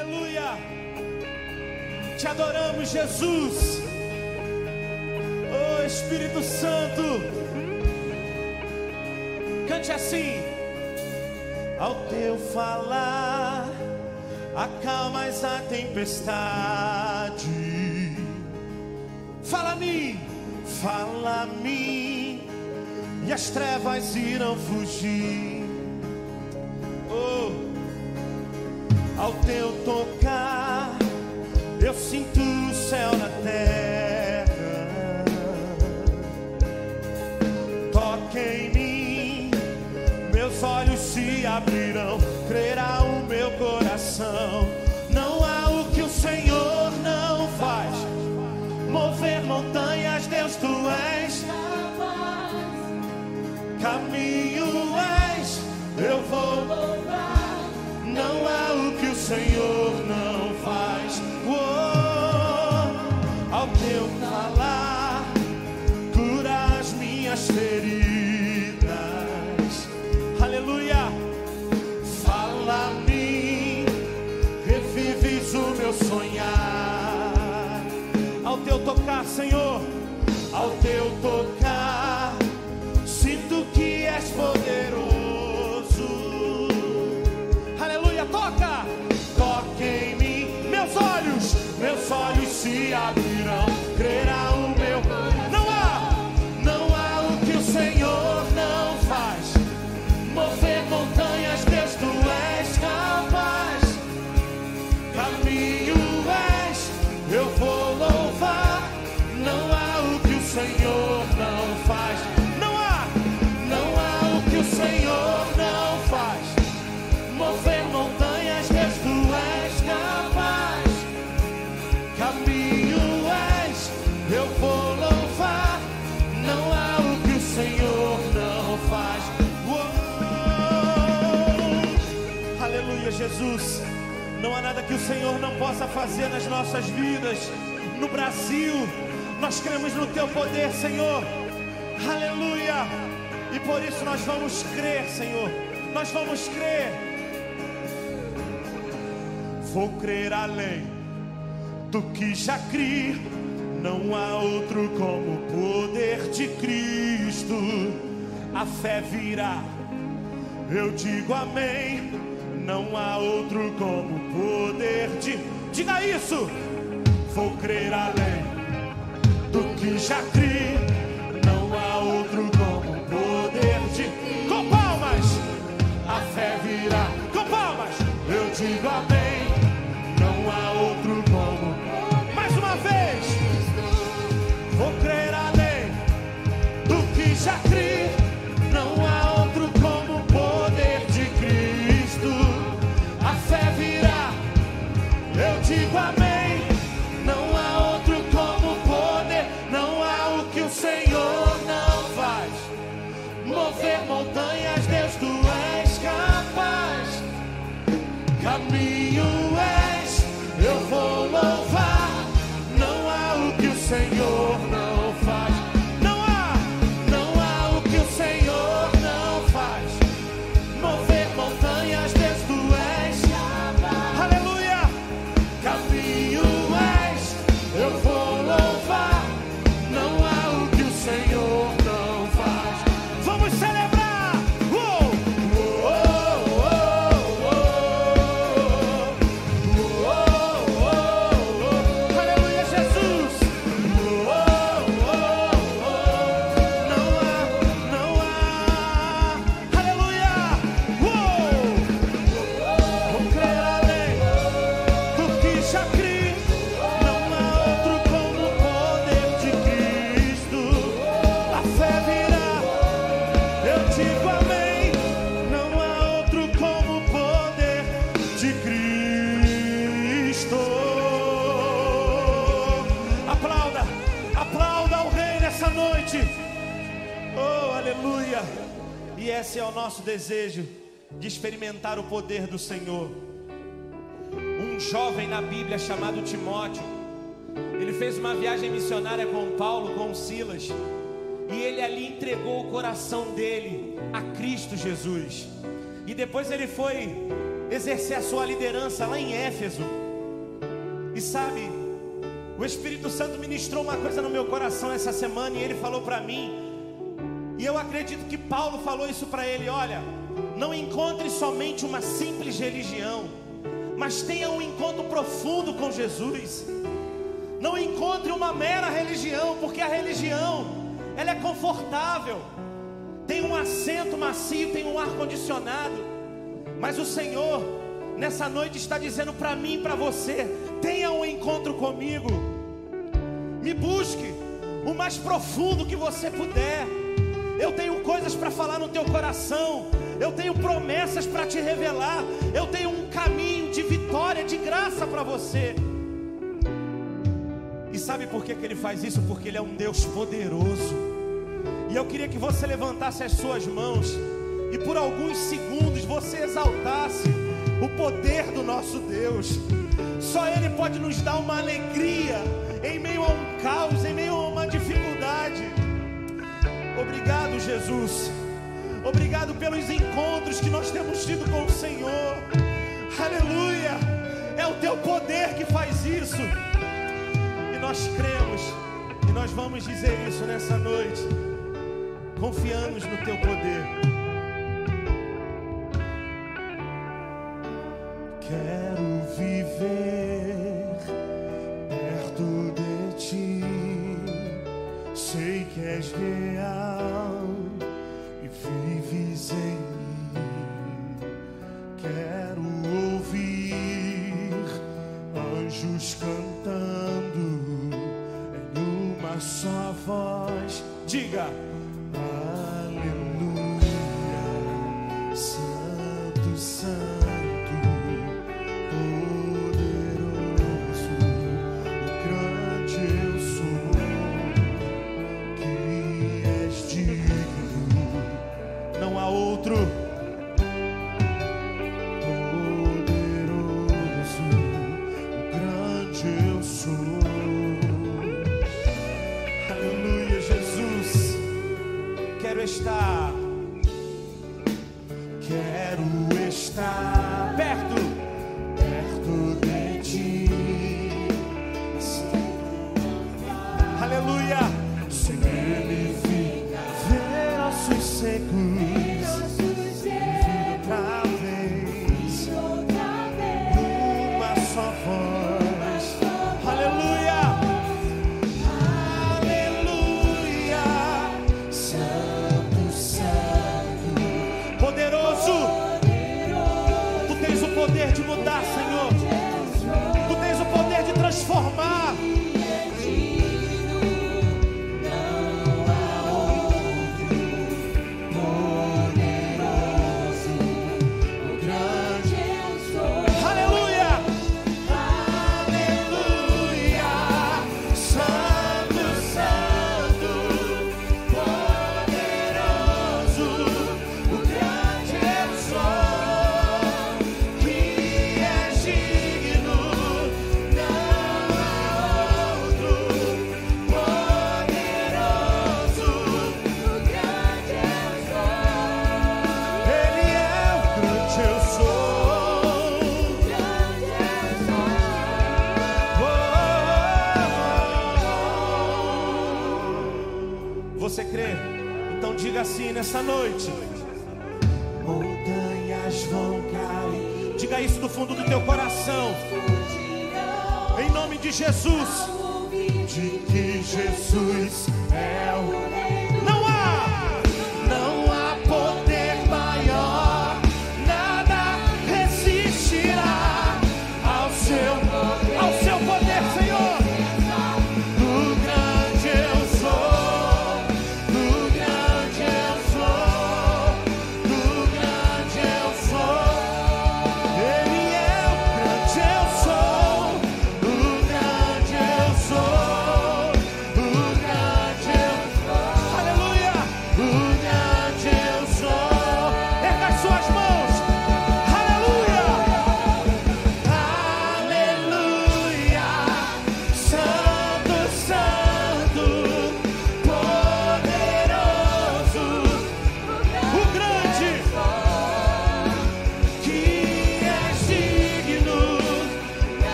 Aleluia. Te adoramos, Jesus. Oh Espírito Santo. Cante assim. Ao teu falar, acalmas a tempestade. Fala a mim, fala a mim, e as trevas irão fugir. Ao teu tocar, eu sinto o céu na terra. Ao teu tocar, Não há nada que o Senhor não possa fazer nas nossas vidas. No Brasil, nós cremos no Teu poder, Senhor. Aleluia. E por isso nós vamos crer, Senhor. Nós vamos crer. Vou crer além do que já criei. Não há outro como o poder de Cristo. A fé virá. Eu digo amém. Não há outro como poder de. Diga isso. Vou crer além do que já criei. Há nosso desejo de experimentar o poder do Senhor. Um jovem na Bíblia chamado Timóteo, ele fez uma viagem missionária com Paulo, com Silas, e ele ali entregou o coração dele a Cristo Jesus. E depois ele foi exercer a sua liderança lá em Éfeso. E sabe, o Espírito Santo ministrou uma coisa no meu coração essa semana e ele falou para mim. E eu acredito que Paulo falou isso para ele: olha, não encontre somente uma simples religião, mas tenha um encontro profundo com Jesus. Não encontre uma mera religião, porque a religião ela é confortável, tem um assento macio, tem um ar condicionado. Mas o Senhor nessa noite está dizendo para mim e para você: tenha um encontro comigo, me busque o mais profundo que você puder. Eu tenho coisas para falar no teu coração, eu tenho promessas para te revelar, eu tenho um caminho de vitória, de graça para você. E sabe por que, que ele faz isso? Porque ele é um Deus poderoso. E eu queria que você levantasse as suas mãos e por alguns segundos você exaltasse o poder do nosso Deus. Só Ele pode nos dar uma alegria em meio a um caos, em meio a uma dificuldade. Obrigado, Jesus. Obrigado pelos encontros que nós temos tido com o Senhor. Aleluia. É o teu poder que faz isso. E nós cremos. E nós vamos dizer isso nessa noite. Confiamos no teu poder. Quero viver que és real e vives em mim. Quero ouvir anjos cantando em uma só voz. Diga. Nessa noite. Montanhas vão cair. Diga isso do fundo do teu coração. Em nome de Jesus.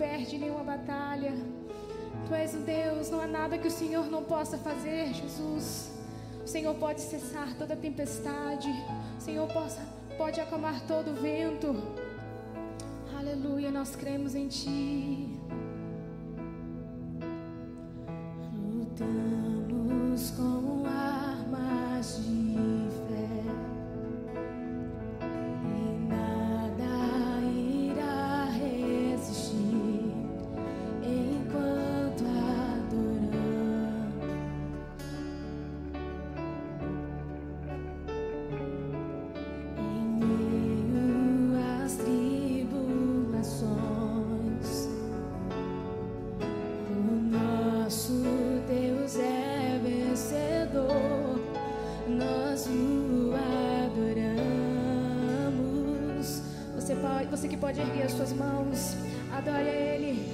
perde nenhuma batalha. Tu és o Deus, não há nada que o Senhor não possa fazer, Jesus. O Senhor pode cessar toda tempestade. O Senhor possa, pode acalmar todo vento. Aleluia, nós cremos em Ti. Lutando. pode erguer as suas mãos. Adore a Ele.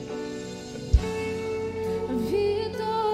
Vitor.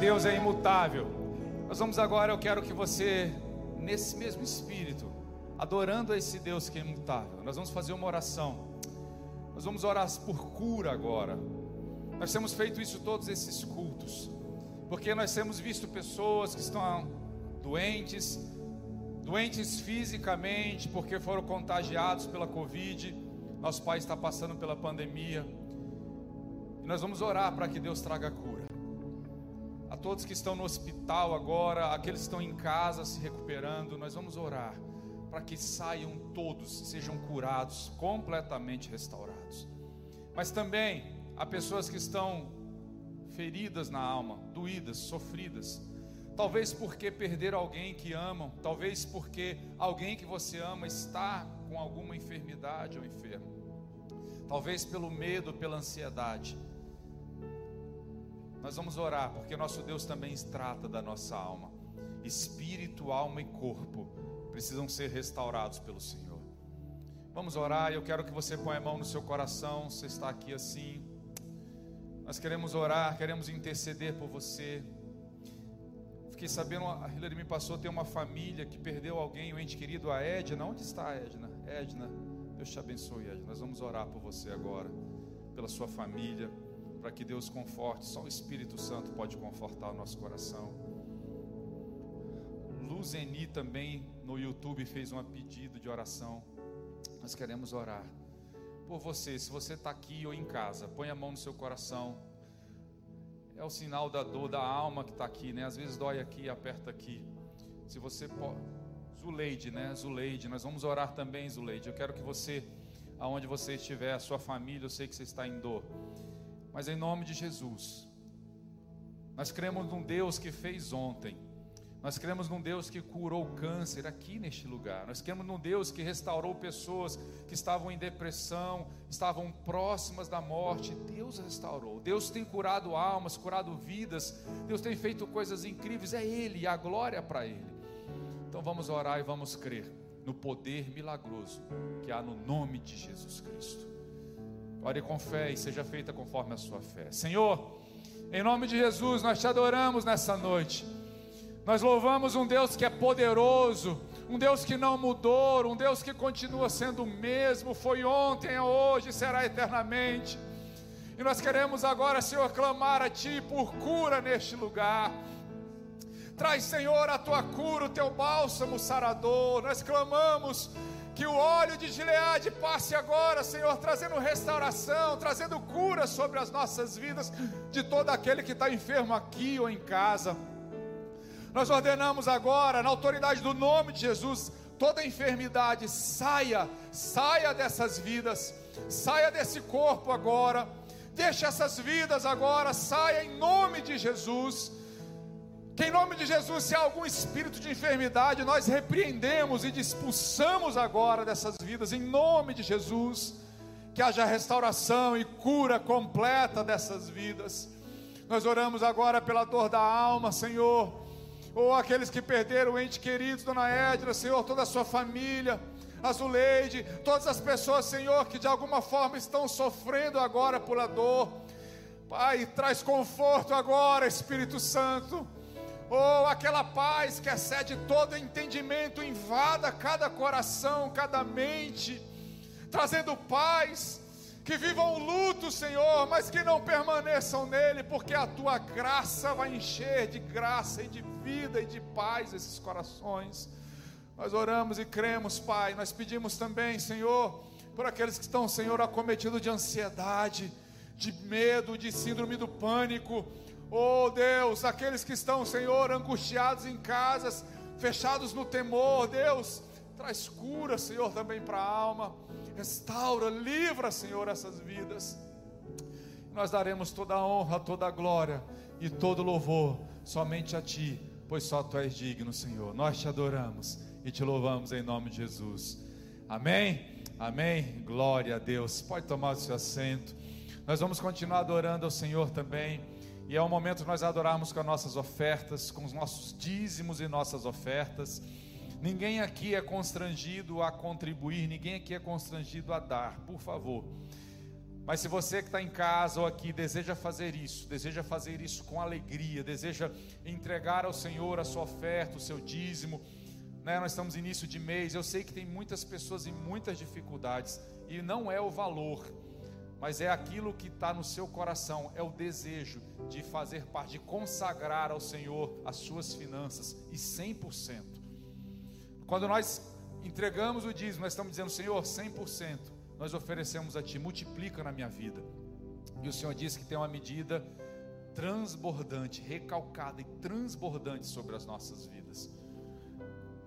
Deus é imutável. Nós vamos agora, eu quero que você, nesse mesmo espírito, adorando a esse Deus que é imutável, nós vamos fazer uma oração. Nós vamos orar por cura agora. Nós temos feito isso todos esses cultos, porque nós temos visto pessoas que estão doentes, doentes fisicamente, porque foram contagiados pela Covid. Nosso país está passando pela pandemia. E nós vamos orar para que Deus traga cura. A todos que estão no hospital agora, aqueles que estão em casa se recuperando, nós vamos orar para que saiam todos, sejam curados, completamente restaurados. Mas também Há pessoas que estão feridas na alma, doídas, sofridas. Talvez porque perderam alguém que amam, talvez porque alguém que você ama está com alguma enfermidade ou enfermo. Talvez pelo medo, pela ansiedade. Nós vamos orar, porque nosso Deus também trata da nossa alma. Espírito, alma e corpo precisam ser restaurados pelo Senhor. Vamos orar, eu quero que você ponha a mão no seu coração, você está aqui assim. Nós queremos orar, queremos interceder por você. Fiquei sabendo, a Hilary me passou, tem uma família que perdeu alguém, o um ente querido, a Edna. Onde está a Edna? Edna, Deus te abençoe, Edna. Nós vamos orar por você agora, pela sua família, para que Deus conforte. Só o Espírito Santo pode confortar o nosso coração. Luzeni também no YouTube fez um pedido de oração. Nós queremos orar por você. Se você está aqui ou em casa, põe a mão no seu coração. É o sinal da dor da alma que está aqui, né? Às vezes dói aqui, aperta aqui. Se você pode. Zuleide, né? Zuleide, nós vamos orar também, Zuleide. Eu quero que você, aonde você estiver, a sua família, eu sei que você está em dor. Mas em nome de Jesus, nós cremos num Deus que fez ontem nós cremos num Deus que curou o câncer aqui neste lugar. Nós cremos num Deus que restaurou pessoas que estavam em depressão, estavam próximas da morte. Deus restaurou. Deus tem curado almas, curado vidas. Deus tem feito coisas incríveis. É Ele a glória para Ele. Então vamos orar e vamos crer no poder milagroso que há no nome de Jesus Cristo. Ore com fé e seja feita conforme a sua fé. Senhor, em nome de Jesus, nós te adoramos nessa noite. Nós louvamos um Deus que é poderoso, um Deus que não mudou, um Deus que continua sendo o mesmo, foi ontem, é hoje, será eternamente. E nós queremos agora, Senhor, clamar a Ti por cura neste lugar. Traz, Senhor, a tua cura, o teu bálsamo sarador. Nós clamamos que o óleo de Gileade passe agora, Senhor, trazendo restauração, trazendo cura sobre as nossas vidas, de todo aquele que está enfermo aqui ou em casa. Nós ordenamos agora, na autoridade do nome de Jesus, toda enfermidade saia, saia dessas vidas, saia desse corpo agora, deixe essas vidas agora, saia em nome de Jesus. Que em nome de Jesus, se há algum espírito de enfermidade, nós repreendemos e expulsamos agora dessas vidas, em nome de Jesus. Que haja restauração e cura completa dessas vidas. Nós oramos agora pela dor da alma, Senhor ou aqueles que perderam ente queridos, Dona Edna, Senhor, toda a sua família, Azuleide, todas as pessoas, Senhor, que de alguma forma estão sofrendo agora por a dor. Pai, traz conforto agora, Espírito Santo. Oh, aquela paz que excede todo entendimento, invada cada coração, cada mente, trazendo paz, que vivam o luto, Senhor, mas que não permaneçam nele, porque a tua graça vai encher de graça e de vida e de paz esses corações. Nós oramos e cremos, Pai. Nós pedimos também, Senhor, por aqueles que estão, Senhor, acometidos de ansiedade, de medo, de síndrome do pânico. Oh Deus, aqueles que estão, Senhor, angustiados em casas, fechados no temor, Deus, traz cura, Senhor, também para a alma. Restaura, livra, Senhor, essas vidas. Nós daremos toda a honra, toda a glória e todo louvor somente a Ti pois só tu és digno, Senhor. Nós te adoramos e te louvamos em nome de Jesus. Amém? Amém. Glória a Deus. Pode tomar o seu assento. Nós vamos continuar adorando ao Senhor também. E é o momento de nós adorarmos com as nossas ofertas, com os nossos dízimos e nossas ofertas. Ninguém aqui é constrangido a contribuir, ninguém aqui é constrangido a dar, por favor. Mas se você que está em casa ou aqui deseja fazer isso, deseja fazer isso com alegria, deseja entregar ao Senhor a sua oferta, o seu dízimo, né? nós estamos início de mês, eu sei que tem muitas pessoas em muitas dificuldades, e não é o valor, mas é aquilo que está no seu coração, é o desejo de fazer parte, de consagrar ao Senhor as suas finanças, e 100%. Quando nós entregamos o dízimo, nós estamos dizendo, Senhor, 100%, nós oferecemos a Ti, multiplica na minha vida. E o Senhor disse que tem uma medida transbordante, recalcada e transbordante sobre as nossas vidas.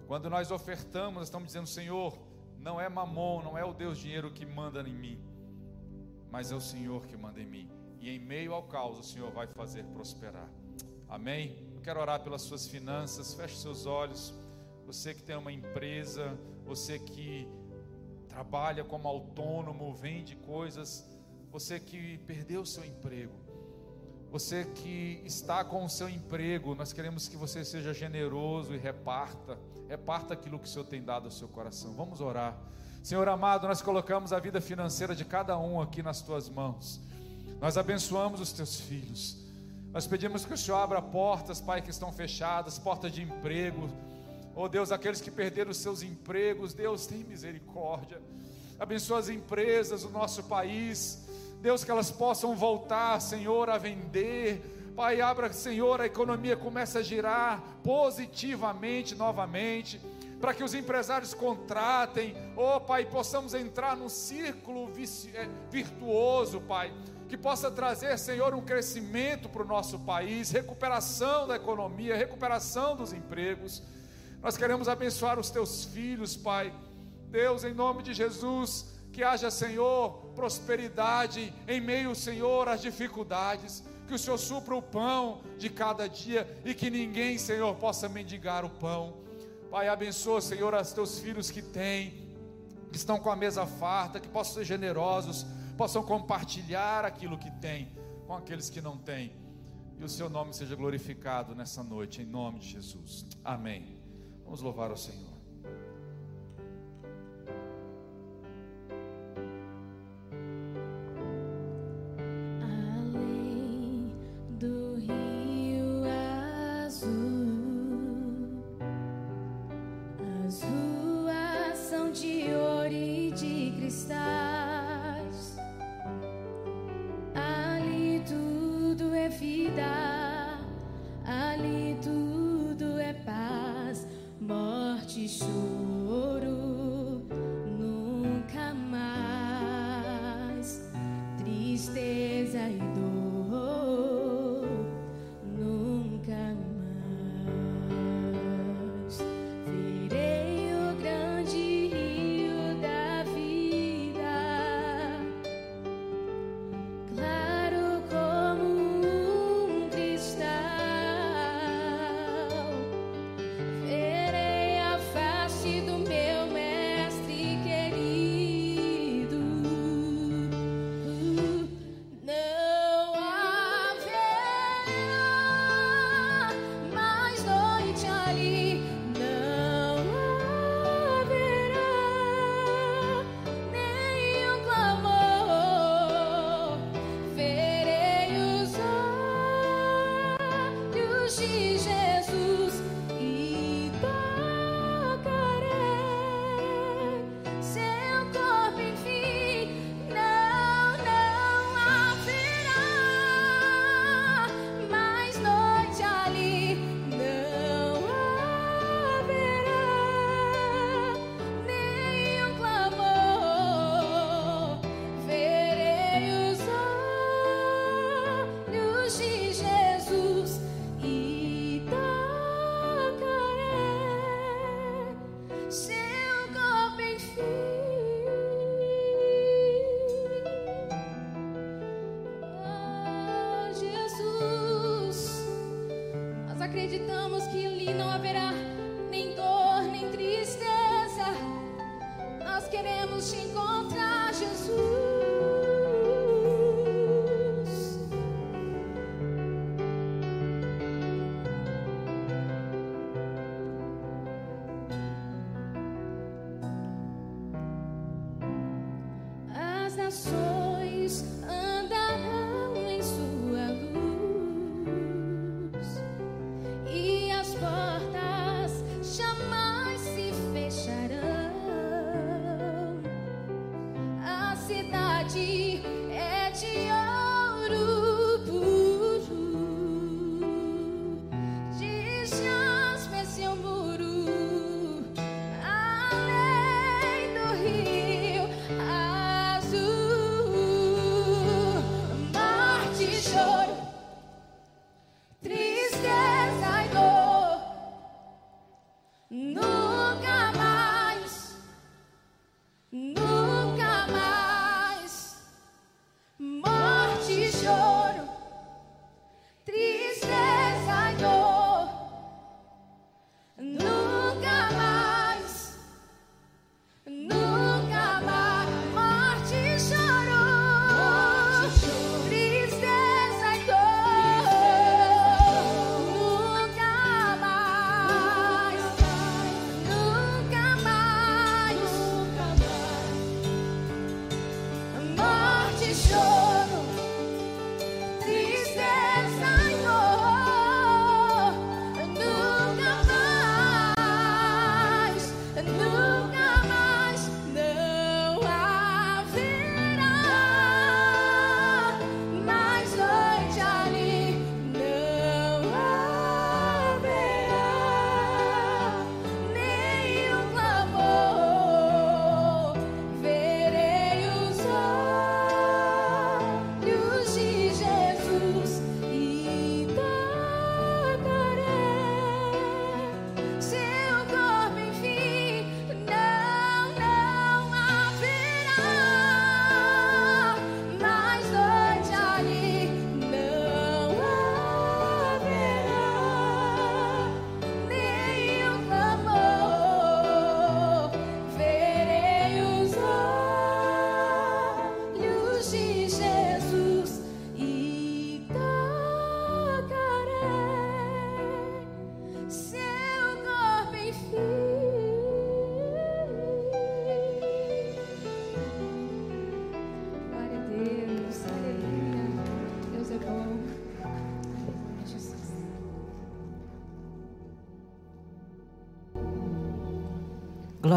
Quando nós ofertamos, nós estamos dizendo, Senhor, não é mamon, não é o Deus dinheiro que manda em mim, mas é o Senhor que manda em mim. E em meio ao caos, o Senhor vai fazer prosperar. Amém? Eu quero orar pelas suas finanças. Feche seus olhos. Você que tem uma empresa, você que trabalha como autônomo, vende coisas, você que perdeu o seu emprego, você que está com o seu emprego, nós queremos que você seja generoso e reparta, reparta aquilo que o Senhor tem dado ao seu coração. Vamos orar. Senhor amado, nós colocamos a vida financeira de cada um aqui nas tuas mãos. Nós abençoamos os teus filhos. Nós pedimos que o Senhor abra portas, Pai, que estão fechadas, portas de emprego, Oh Deus, aqueles que perderam os seus empregos, Deus tem misericórdia. Abençoa as empresas, o nosso país. Deus, que elas possam voltar, Senhor, a vender. Pai, abra, Senhor, a economia comece a girar positivamente novamente. Para que os empresários contratem, oh Pai, possamos entrar num círculo é, virtuoso, Pai, que possa trazer, Senhor, um crescimento para o nosso país, recuperação da economia, recuperação dos empregos. Nós queremos abençoar os teus filhos, Pai. Deus, em nome de Jesus, que haja, Senhor, prosperidade em meio, Senhor, às dificuldades. Que o Senhor supra o pão de cada dia e que ninguém, Senhor, possa mendigar o pão. Pai, abençoa, Senhor, os teus filhos que têm, que estão com a mesa farta, que possam ser generosos, possam compartilhar aquilo que têm com aqueles que não têm. E o seu nome seja glorificado nessa noite, em nome de Jesus. Amém. Vamos louvar ao Senhor. Nações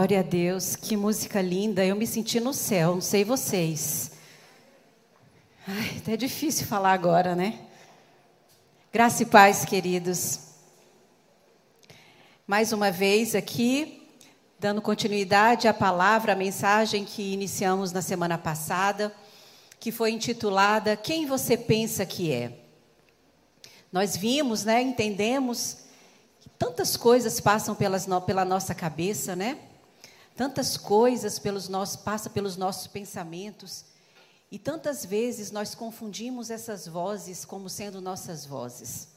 Glória a Deus, que música linda. Eu me senti no céu, não sei vocês. Ai, até difícil falar agora, né? Graça e paz, queridos. Mais uma vez aqui, dando continuidade à palavra, à mensagem que iniciamos na semana passada, que foi intitulada Quem você pensa que é? Nós vimos, né, entendemos tantas coisas passam pelas, pela nossa cabeça, né? Tantas coisas pelos nossos, passa pelos nossos pensamentos. E tantas vezes nós confundimos essas vozes como sendo nossas vozes.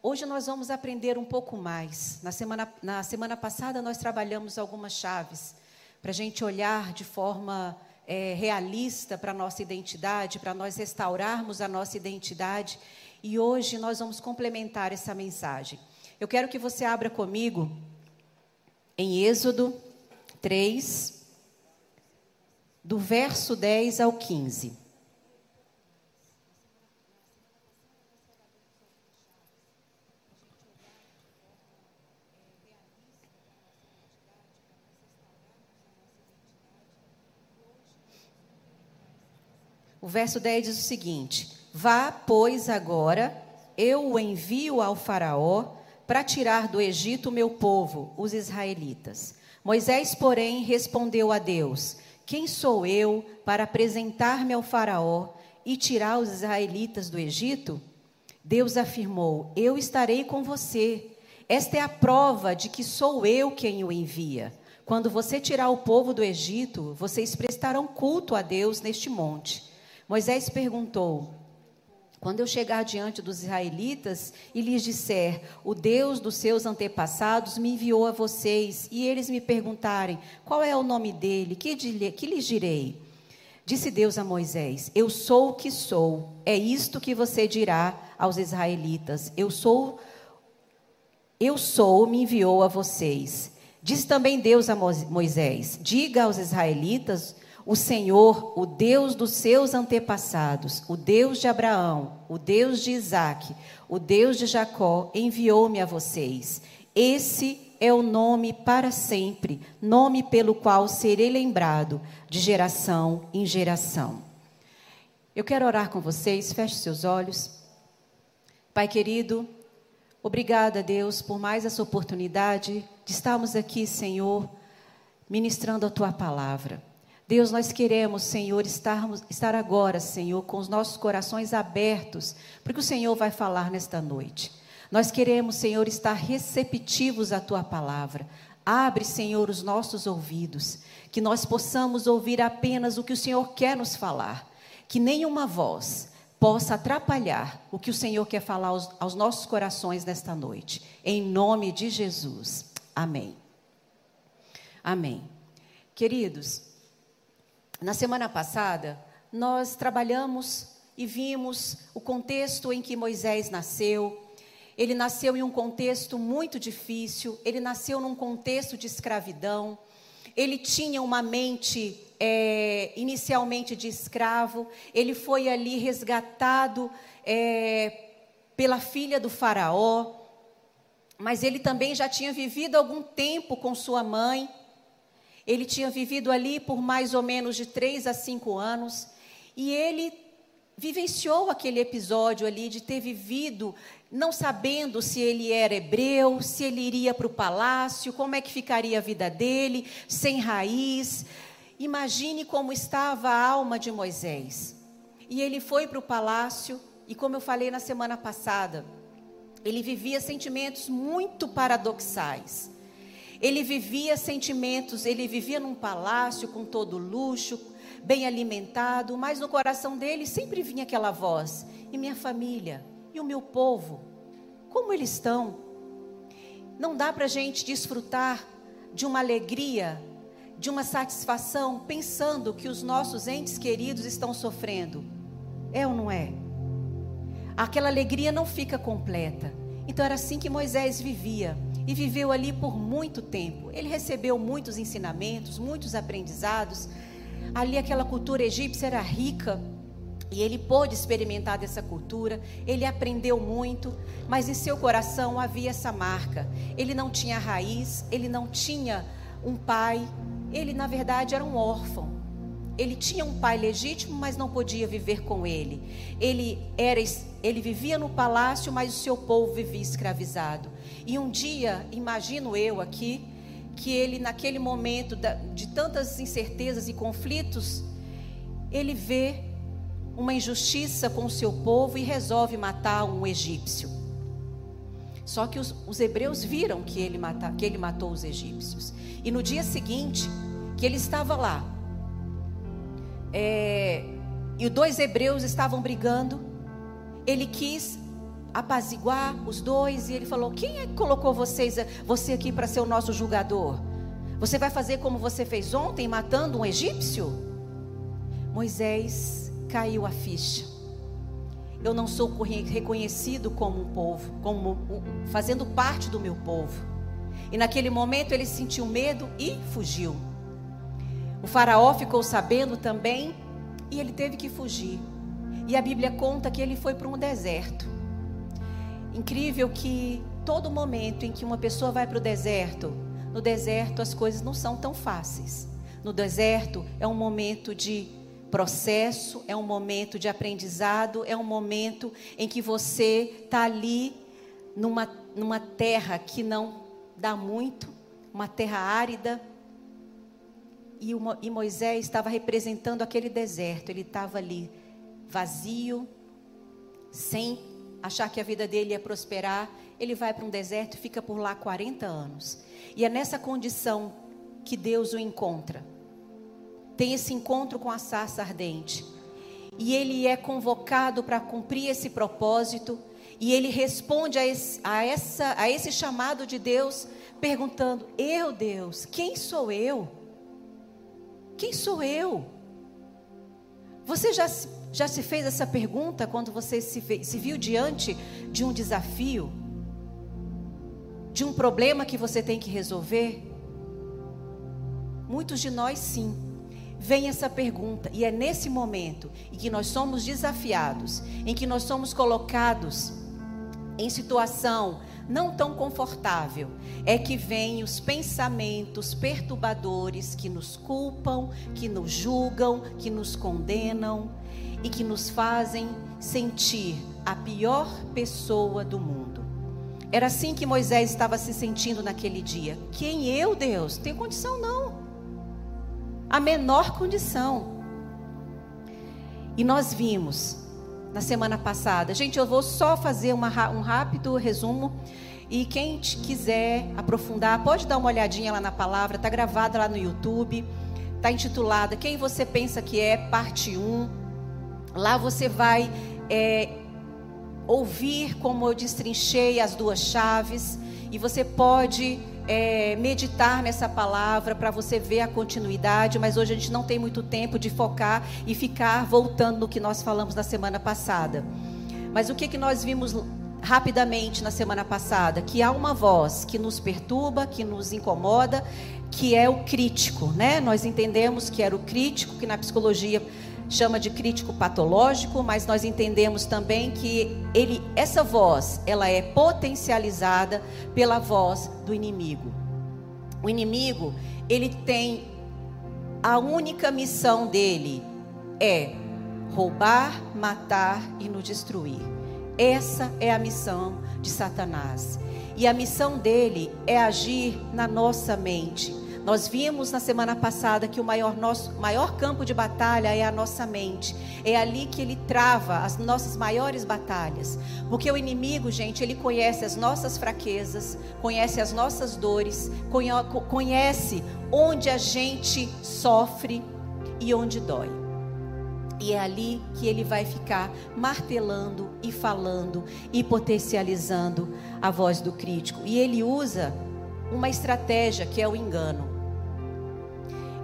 Hoje nós vamos aprender um pouco mais. Na semana, na semana passada nós trabalhamos algumas chaves para a gente olhar de forma é, realista para a nossa identidade, para nós restaurarmos a nossa identidade. E hoje nós vamos complementar essa mensagem. Eu quero que você abra comigo em Êxodo 3, do verso 10 ao 15. O verso 10 diz o seguinte: Vá, pois, agora, eu o envio ao Faraó para tirar do Egito o meu povo, os israelitas. Moisés, porém, respondeu a Deus: Quem sou eu para apresentar-me ao Faraó e tirar os israelitas do Egito? Deus afirmou: Eu estarei com você. Esta é a prova de que sou eu quem o envia. Quando você tirar o povo do Egito, vocês prestarão culto a Deus neste monte. Moisés perguntou: quando eu chegar diante dos israelitas e lhes disser: O Deus dos seus antepassados me enviou a vocês, e eles me perguntarem: Qual é o nome dele? Que, que lhes direi? Disse Deus a Moisés: Eu sou o que sou. É isto que você dirá aos israelitas: Eu sou, eu sou, me enviou a vocês. Disse também Deus a Moisés: Diga aos israelitas o Senhor, o Deus dos seus antepassados, o Deus de Abraão, o Deus de Isaac, o Deus de Jacó, enviou-me a vocês. Esse é o nome para sempre, nome pelo qual serei lembrado de geração em geração. Eu quero orar com vocês, feche seus olhos. Pai querido, obrigada, Deus, por mais essa oportunidade de estarmos aqui, Senhor, ministrando a tua palavra. Deus, nós queremos, Senhor, estarmos, estar agora, Senhor, com os nossos corações abertos, porque o Senhor vai falar nesta noite. Nós queremos, Senhor, estar receptivos à tua palavra. Abre, Senhor, os nossos ouvidos, que nós possamos ouvir apenas o que o Senhor quer nos falar, que nenhuma voz possa atrapalhar o que o Senhor quer falar aos, aos nossos corações nesta noite. Em nome de Jesus. Amém. Amém. Queridos, na semana passada, nós trabalhamos e vimos o contexto em que Moisés nasceu. Ele nasceu em um contexto muito difícil, ele nasceu num contexto de escravidão. Ele tinha uma mente é, inicialmente de escravo, ele foi ali resgatado é, pela filha do Faraó, mas ele também já tinha vivido algum tempo com sua mãe. Ele tinha vivido ali por mais ou menos de três a cinco anos e ele vivenciou aquele episódio ali de ter vivido não sabendo se ele era hebreu, se ele iria para o palácio, como é que ficaria a vida dele, sem raiz. Imagine como estava a alma de Moisés. E ele foi para o palácio, e como eu falei na semana passada, ele vivia sentimentos muito paradoxais. Ele vivia sentimentos, ele vivia num palácio com todo luxo, bem alimentado, mas no coração dele sempre vinha aquela voz: e minha família, e o meu povo, como eles estão? Não dá para a gente desfrutar de uma alegria, de uma satisfação, pensando que os nossos entes queridos estão sofrendo. É ou não é? Aquela alegria não fica completa. Então era assim que Moisés vivia e viveu ali por muito tempo. Ele recebeu muitos ensinamentos, muitos aprendizados. Ali aquela cultura egípcia era rica e ele pôde experimentar dessa cultura. Ele aprendeu muito, mas em seu coração havia essa marca. Ele não tinha raiz, ele não tinha um pai. Ele, na verdade, era um órfão. Ele tinha um pai legítimo, mas não podia viver com ele. Ele era ele vivia no palácio, mas o seu povo vivia escravizado. E um dia, imagino eu aqui, que ele naquele momento de tantas incertezas e conflitos, ele vê uma injustiça com o seu povo e resolve matar um egípcio. Só que os, os hebreus viram que ele, mata, que ele matou os egípcios. E no dia seguinte, que ele estava lá, é, e os dois hebreus estavam brigando, ele quis apaziguar os dois e ele falou: Quem é que colocou vocês, você aqui para ser o nosso julgador? Você vai fazer como você fez ontem, matando um egípcio? Moisés caiu a ficha. Eu não sou reconhecido como um povo, como fazendo parte do meu povo. E naquele momento ele sentiu medo e fugiu. O faraó ficou sabendo também e ele teve que fugir. E a Bíblia conta que ele foi para um deserto. Incrível que todo momento em que uma pessoa vai para o deserto, no deserto as coisas não são tão fáceis. No deserto é um momento de processo, é um momento de aprendizado, é um momento em que você está ali numa, numa terra que não dá muito, uma terra árida. E, Moisés estava representando aquele deserto, ele estava ali vazio, sem achar que a vida dele ia prosperar. Ele vai para um deserto e fica por lá 40 anos. E é nessa condição que Deus o encontra tem esse encontro com a sarça ardente. E ele é convocado para cumprir esse propósito. E ele responde a esse, a, essa, a esse chamado de Deus, perguntando: Eu, Deus, quem sou eu? Quem sou eu? Você já, já se fez essa pergunta quando você se, se viu diante de um desafio? De um problema que você tem que resolver? Muitos de nós, sim vem essa pergunta, e é nesse momento em que nós somos desafiados, em que nós somos colocados em situação não tão confortável, é que vêm os pensamentos perturbadores que nos culpam, que nos julgam, que nos condenam e que nos fazem sentir a pior pessoa do mundo. Era assim que Moisés estava se sentindo naquele dia. Quem eu, Deus? Não tenho condição não a menor condição. E nós vimos na semana passada. Gente, eu vou só fazer uma, um rápido resumo. E quem quiser aprofundar, pode dar uma olhadinha lá na palavra, está gravada lá no YouTube, está intitulada Quem Você Pensa Que É, parte 1. Lá você vai é, ouvir como eu destrinchei as duas chaves, e você pode é, meditar nessa palavra para você ver a continuidade, mas hoje a gente não tem muito tempo de focar e ficar voltando no que nós falamos na semana passada. Mas o que, que nós vimos rapidamente na semana passada? Que há uma voz que nos perturba, que nos incomoda, que é o crítico, né? Nós entendemos que era o crítico, que na psicologia chama de crítico patológico, mas nós entendemos também que ele, essa voz, ela é potencializada pela voz do inimigo. O inimigo, ele tem a única missão dele é roubar, matar e nos destruir. Essa é a missão de Satanás. E a missão dele é agir na nossa mente nós vimos na semana passada que o maior, nosso, maior campo de batalha é a nossa mente. É ali que ele trava as nossas maiores batalhas. Porque o inimigo, gente, ele conhece as nossas fraquezas, conhece as nossas dores, conhece onde a gente sofre e onde dói. E é ali que ele vai ficar martelando e falando e potencializando a voz do crítico. E ele usa uma estratégia que é o engano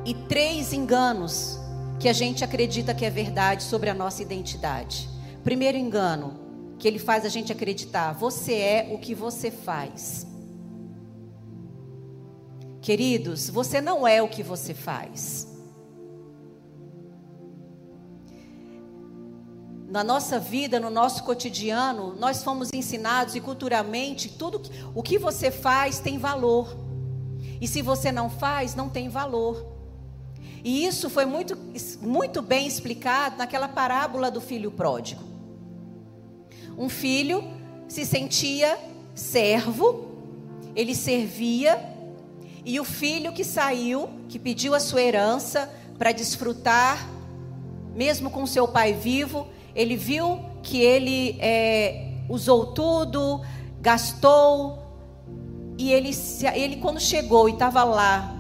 e três enganos que a gente acredita que é verdade sobre a nossa identidade. Primeiro engano, que ele faz a gente acreditar: você é o que você faz. Queridos, você não é o que você faz. Na nossa vida, no nosso cotidiano, nós fomos ensinados e culturalmente tudo o que você faz tem valor. E se você não faz, não tem valor. E isso foi muito, muito bem explicado naquela parábola do filho pródigo. Um filho se sentia servo, ele servia, e o filho que saiu, que pediu a sua herança para desfrutar, mesmo com seu pai vivo, ele viu que ele é, usou tudo, gastou, e ele, ele quando chegou e estava lá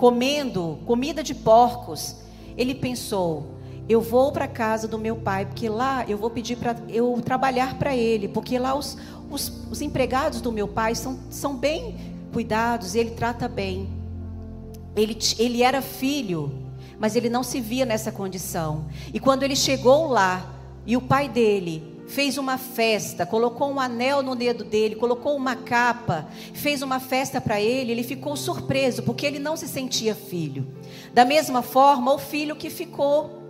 comendo comida de porcos, ele pensou: eu vou para a casa do meu pai, porque lá eu vou pedir para eu trabalhar para ele, porque lá os, os, os, empregados do meu pai são, são bem cuidados, ele trata bem. Ele, ele era filho, mas ele não se via nessa condição. E quando ele chegou lá, e o pai dele fez uma festa, colocou um anel no dedo dele, colocou uma capa, fez uma festa para ele, ele ficou surpreso, porque ele não se sentia filho. Da mesma forma, o filho que ficou,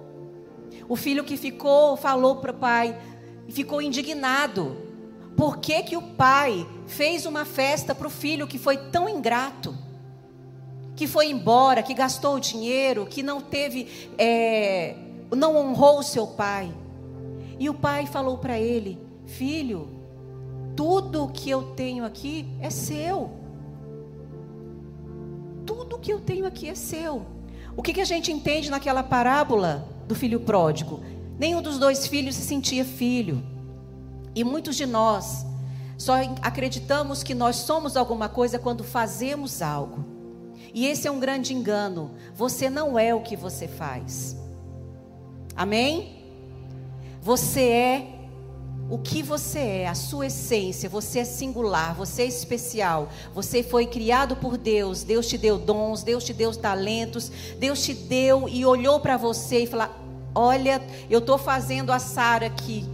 o filho que ficou falou para o pai, ficou indignado. Por que, que o pai fez uma festa para o filho que foi tão ingrato? Que foi embora, que gastou o dinheiro, que não teve, é, não honrou o seu pai. E o pai falou para ele: Filho, tudo que eu tenho aqui é seu. Tudo que eu tenho aqui é seu. O que, que a gente entende naquela parábola do filho pródigo? Nenhum dos dois filhos se sentia filho. E muitos de nós só acreditamos que nós somos alguma coisa quando fazemos algo. E esse é um grande engano. Você não é o que você faz. Amém? Você é o que você é, a sua essência, você é singular, você é especial, você foi criado por Deus, Deus te deu dons, Deus te deu talentos, Deus te deu e olhou para você e falou: Olha, eu estou fazendo a Sara aqui,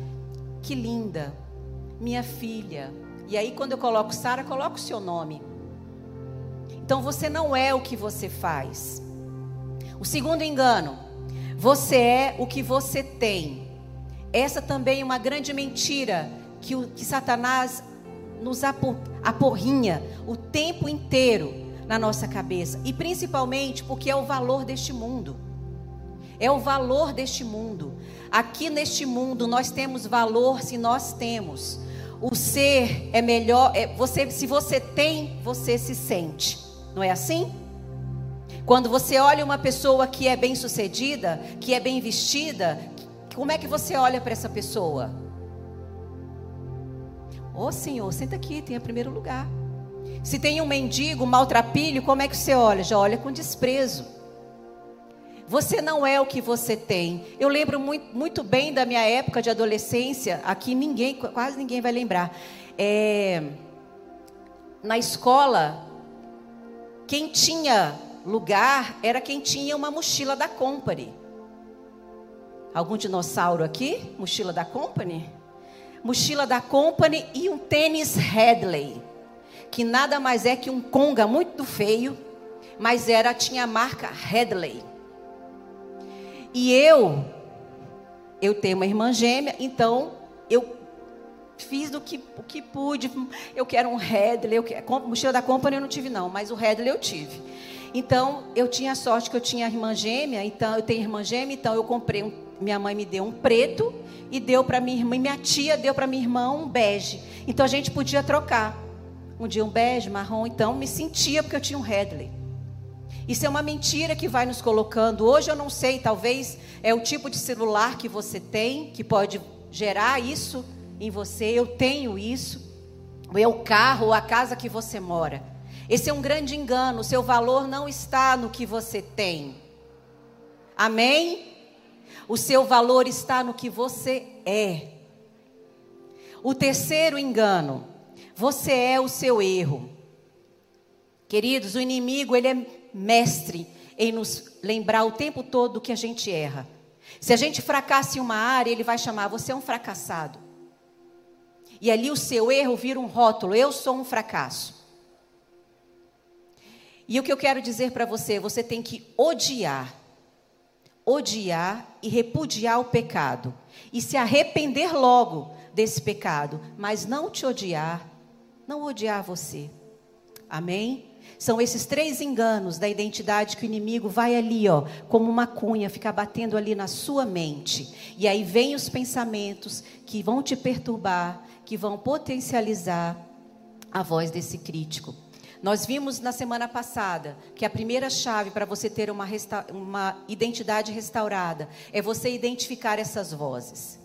que linda, minha filha. E aí, quando eu coloco Sara, coloco o seu nome. Então, você não é o que você faz. O segundo engano, você é o que você tem. Essa também é uma grande mentira que, o, que Satanás nos aporrinha o tempo inteiro na nossa cabeça. E principalmente porque é o valor deste mundo. É o valor deste mundo. Aqui neste mundo nós temos valor se nós temos. O ser é melhor, é, você, se você tem, você se sente. Não é assim? Quando você olha uma pessoa que é bem sucedida, que é bem vestida, como é que você olha para essa pessoa? Ô oh, Senhor, senta aqui, tem o primeiro lugar. Se tem um mendigo, um maltrapilho, como é que você olha? Já olha com desprezo. Você não é o que você tem. Eu lembro muito, muito bem da minha época de adolescência. Aqui ninguém, quase ninguém vai lembrar. É, na escola, quem tinha lugar era quem tinha uma mochila da Company. Algum dinossauro aqui? Mochila da Company? Mochila da Company e um tênis Headley, que nada mais é que um conga muito feio, mas era tinha a marca Headley. E eu eu tenho uma irmã gêmea, então eu fiz do que, o que pude. Eu quero um Headley, eu quero, mochila da Company eu não tive não, mas o Headley eu tive. Então, eu tinha sorte que eu tinha irmã gêmea, então eu tenho irmã gêmea, então eu comprei um minha mãe me deu um preto e deu para minha irmã, e minha tia deu para minha irmã um bege. Então a gente podia trocar. Um dia um bege, marrom, então me sentia porque eu tinha um Headley. Isso é uma mentira que vai nos colocando. Hoje eu não sei, talvez é o tipo de celular que você tem que pode gerar isso em você. Eu tenho isso. Ou é o carro, ou a casa que você mora. Esse é um grande engano. O seu valor não está no que você tem. Amém? O seu valor está no que você é. O terceiro engano, você é o seu erro. Queridos, o inimigo, ele é mestre em nos lembrar o tempo todo que a gente erra. Se a gente fracassa em uma área, ele vai chamar você é um fracassado. E ali o seu erro vira um rótulo, eu sou um fracasso. E o que eu quero dizer para você, você tem que odiar odiar e repudiar o pecado e se arrepender logo desse pecado, mas não te odiar, não odiar você. Amém? São esses três enganos da identidade que o inimigo vai ali, ó, como uma cunha, ficar batendo ali na sua mente. E aí vem os pensamentos que vão te perturbar, que vão potencializar a voz desse crítico. Nós vimos na semana passada que a primeira chave para você ter uma, uma identidade restaurada é você identificar essas vozes.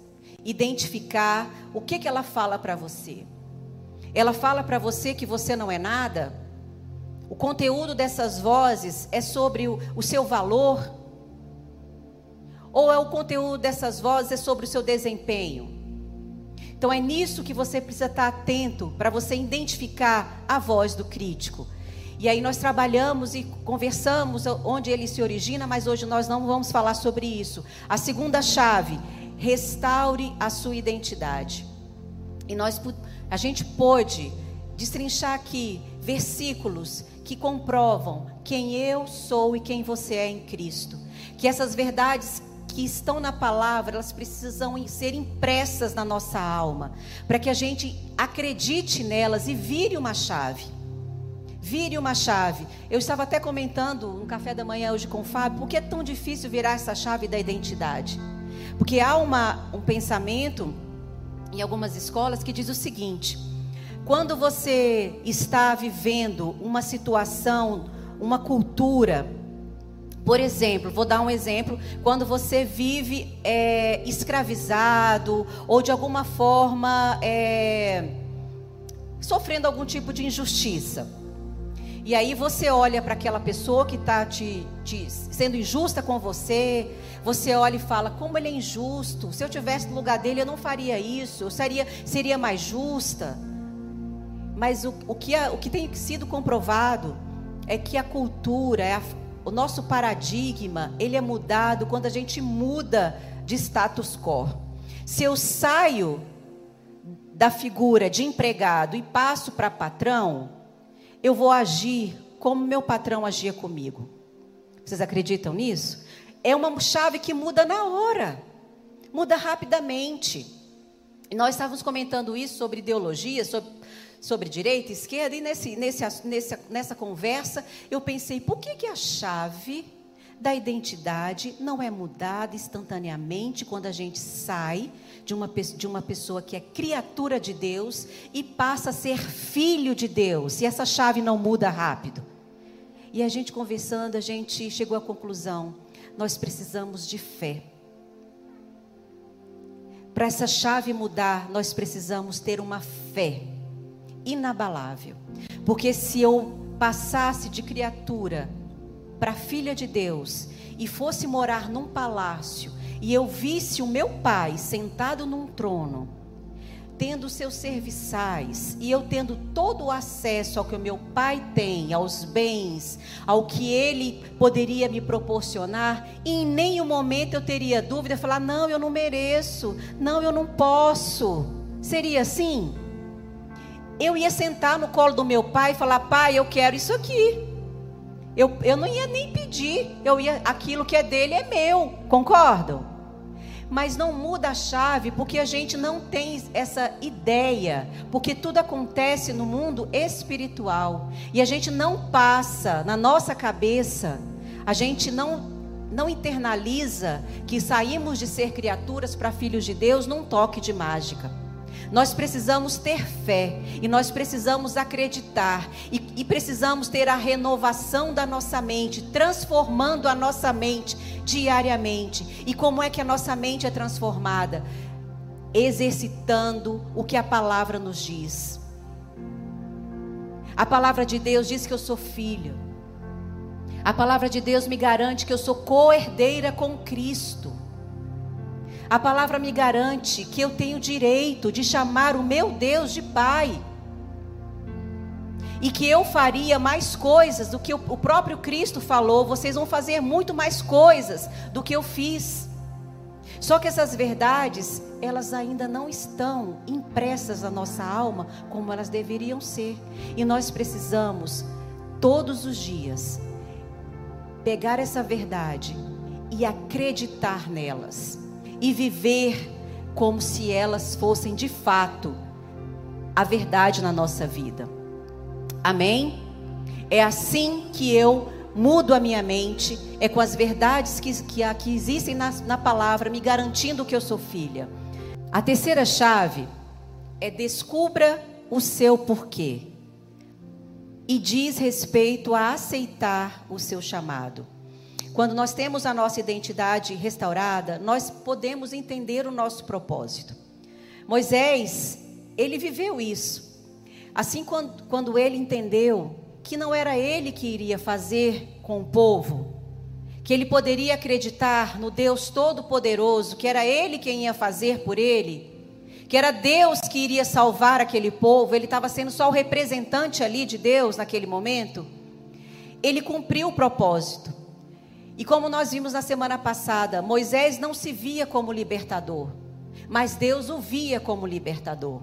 Identificar o que, que ela fala para você. Ela fala para você que você não é nada? O conteúdo dessas vozes é sobre o, o seu valor? Ou é o conteúdo dessas vozes é sobre o seu desempenho? Então é nisso que você precisa estar atento para você identificar a voz do crítico. E aí nós trabalhamos e conversamos onde ele se origina, mas hoje nós não vamos falar sobre isso. A segunda chave, restaure a sua identidade. E nós a gente pôde destrinchar aqui versículos que comprovam quem eu sou e quem você é em Cristo. Que essas verdades que estão na palavra, elas precisam ser impressas na nossa alma, para que a gente acredite nelas e vire uma chave. Vire uma chave. Eu estava até comentando no café da manhã hoje com o Fábio, por que é tão difícil virar essa chave da identidade? Porque há uma, um pensamento em algumas escolas que diz o seguinte: quando você está vivendo uma situação, uma cultura, por exemplo, vou dar um exemplo: quando você vive é, escravizado ou de alguma forma é, sofrendo algum tipo de injustiça. E aí você olha para aquela pessoa que está te, te, sendo injusta com você, você olha e fala, como ele é injusto, se eu tivesse no lugar dele eu não faria isso, eu seria, seria mais justa. Mas o, o, que, o que tem sido comprovado é que a cultura, é o nosso paradigma, ele é mudado quando a gente muda de status quo. Se eu saio da figura de empregado e passo para patrão, eu vou agir como meu patrão agia comigo. Vocês acreditam nisso? É uma chave que muda na hora, muda rapidamente. E nós estávamos comentando isso sobre ideologia, sobre sobre direita e esquerda, e nesse, nesse, nessa, nessa conversa eu pensei, por que, que a chave da identidade não é mudada instantaneamente quando a gente sai de uma, de uma pessoa que é criatura de Deus e passa a ser filho de Deus, e essa chave não muda rápido. E a gente conversando, a gente chegou à conclusão: nós precisamos de fé. Para essa chave mudar, nós precisamos ter uma fé inabalável. Porque se eu passasse de criatura para filha de Deus e fosse morar num palácio e eu visse o meu pai sentado num trono, tendo seus serviçais e eu tendo todo o acesso ao que o meu pai tem, aos bens, ao que ele poderia me proporcionar, em nenhum momento eu teria dúvida, falar: "Não, eu não mereço. Não, eu não posso". Seria assim? Eu ia sentar no colo do meu pai e falar: pai, eu quero isso aqui. Eu, eu não ia nem pedir, eu ia, aquilo que é dele é meu, concordam? Mas não muda a chave porque a gente não tem essa ideia, porque tudo acontece no mundo espiritual e a gente não passa na nossa cabeça, a gente não não internaliza que saímos de ser criaturas para filhos de Deus num toque de mágica. Nós precisamos ter fé e nós precisamos acreditar e, e, precisamos ter a renovação da nossa mente, transformando a nossa mente diariamente. E como é que a nossa mente é transformada? Exercitando o que a palavra nos diz. A palavra de Deus diz que eu sou filho. A palavra de Deus me garante que eu sou co-herdeira com Cristo. A palavra me garante que eu tenho direito de chamar o meu Deus de Pai. E que eu faria mais coisas do que o próprio Cristo falou. Vocês vão fazer muito mais coisas do que eu fiz. Só que essas verdades, elas ainda não estão impressas na nossa alma como elas deveriam ser. E nós precisamos, todos os dias, pegar essa verdade e acreditar nelas e viver como se elas fossem de fato a verdade na nossa vida. Amém? É assim que eu mudo a minha mente, é com as verdades que, que, que existem na, na palavra, me garantindo que eu sou filha. A terceira chave é descubra o seu porquê e diz respeito a aceitar o seu chamado. Quando nós temos a nossa identidade restaurada, nós podemos entender o nosso propósito. Moisés, ele viveu isso. Assim, quando, quando ele entendeu que não era ele que iria fazer com o povo, que ele poderia acreditar no Deus Todo-Poderoso, que era ele quem ia fazer por ele, que era Deus que iria salvar aquele povo, ele estava sendo só o representante ali de Deus naquele momento. Ele cumpriu o propósito. E como nós vimos na semana passada, Moisés não se via como libertador, mas Deus o via como libertador.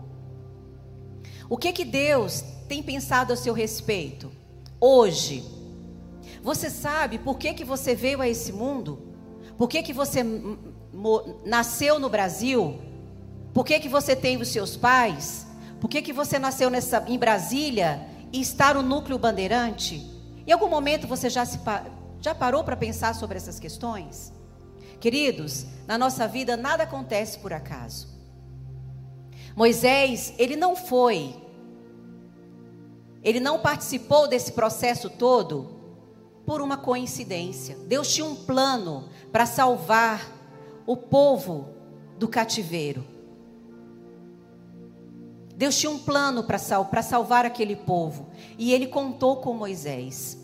O que que Deus tem pensado a seu respeito hoje? Você sabe por que que você veio a esse mundo? Por que que você nasceu no Brasil? Por que que você tem os seus pais? Por que que você nasceu nessa, em Brasília e está no núcleo bandeirante? Em algum momento você já, se, já parou para pensar sobre essas questões? Queridos, na nossa vida nada acontece por acaso. Moisés, ele não foi, ele não participou desse processo todo por uma coincidência. Deus tinha um plano para salvar o povo do cativeiro. Deus tinha um plano para sal, salvar aquele povo. E ele contou com Moisés.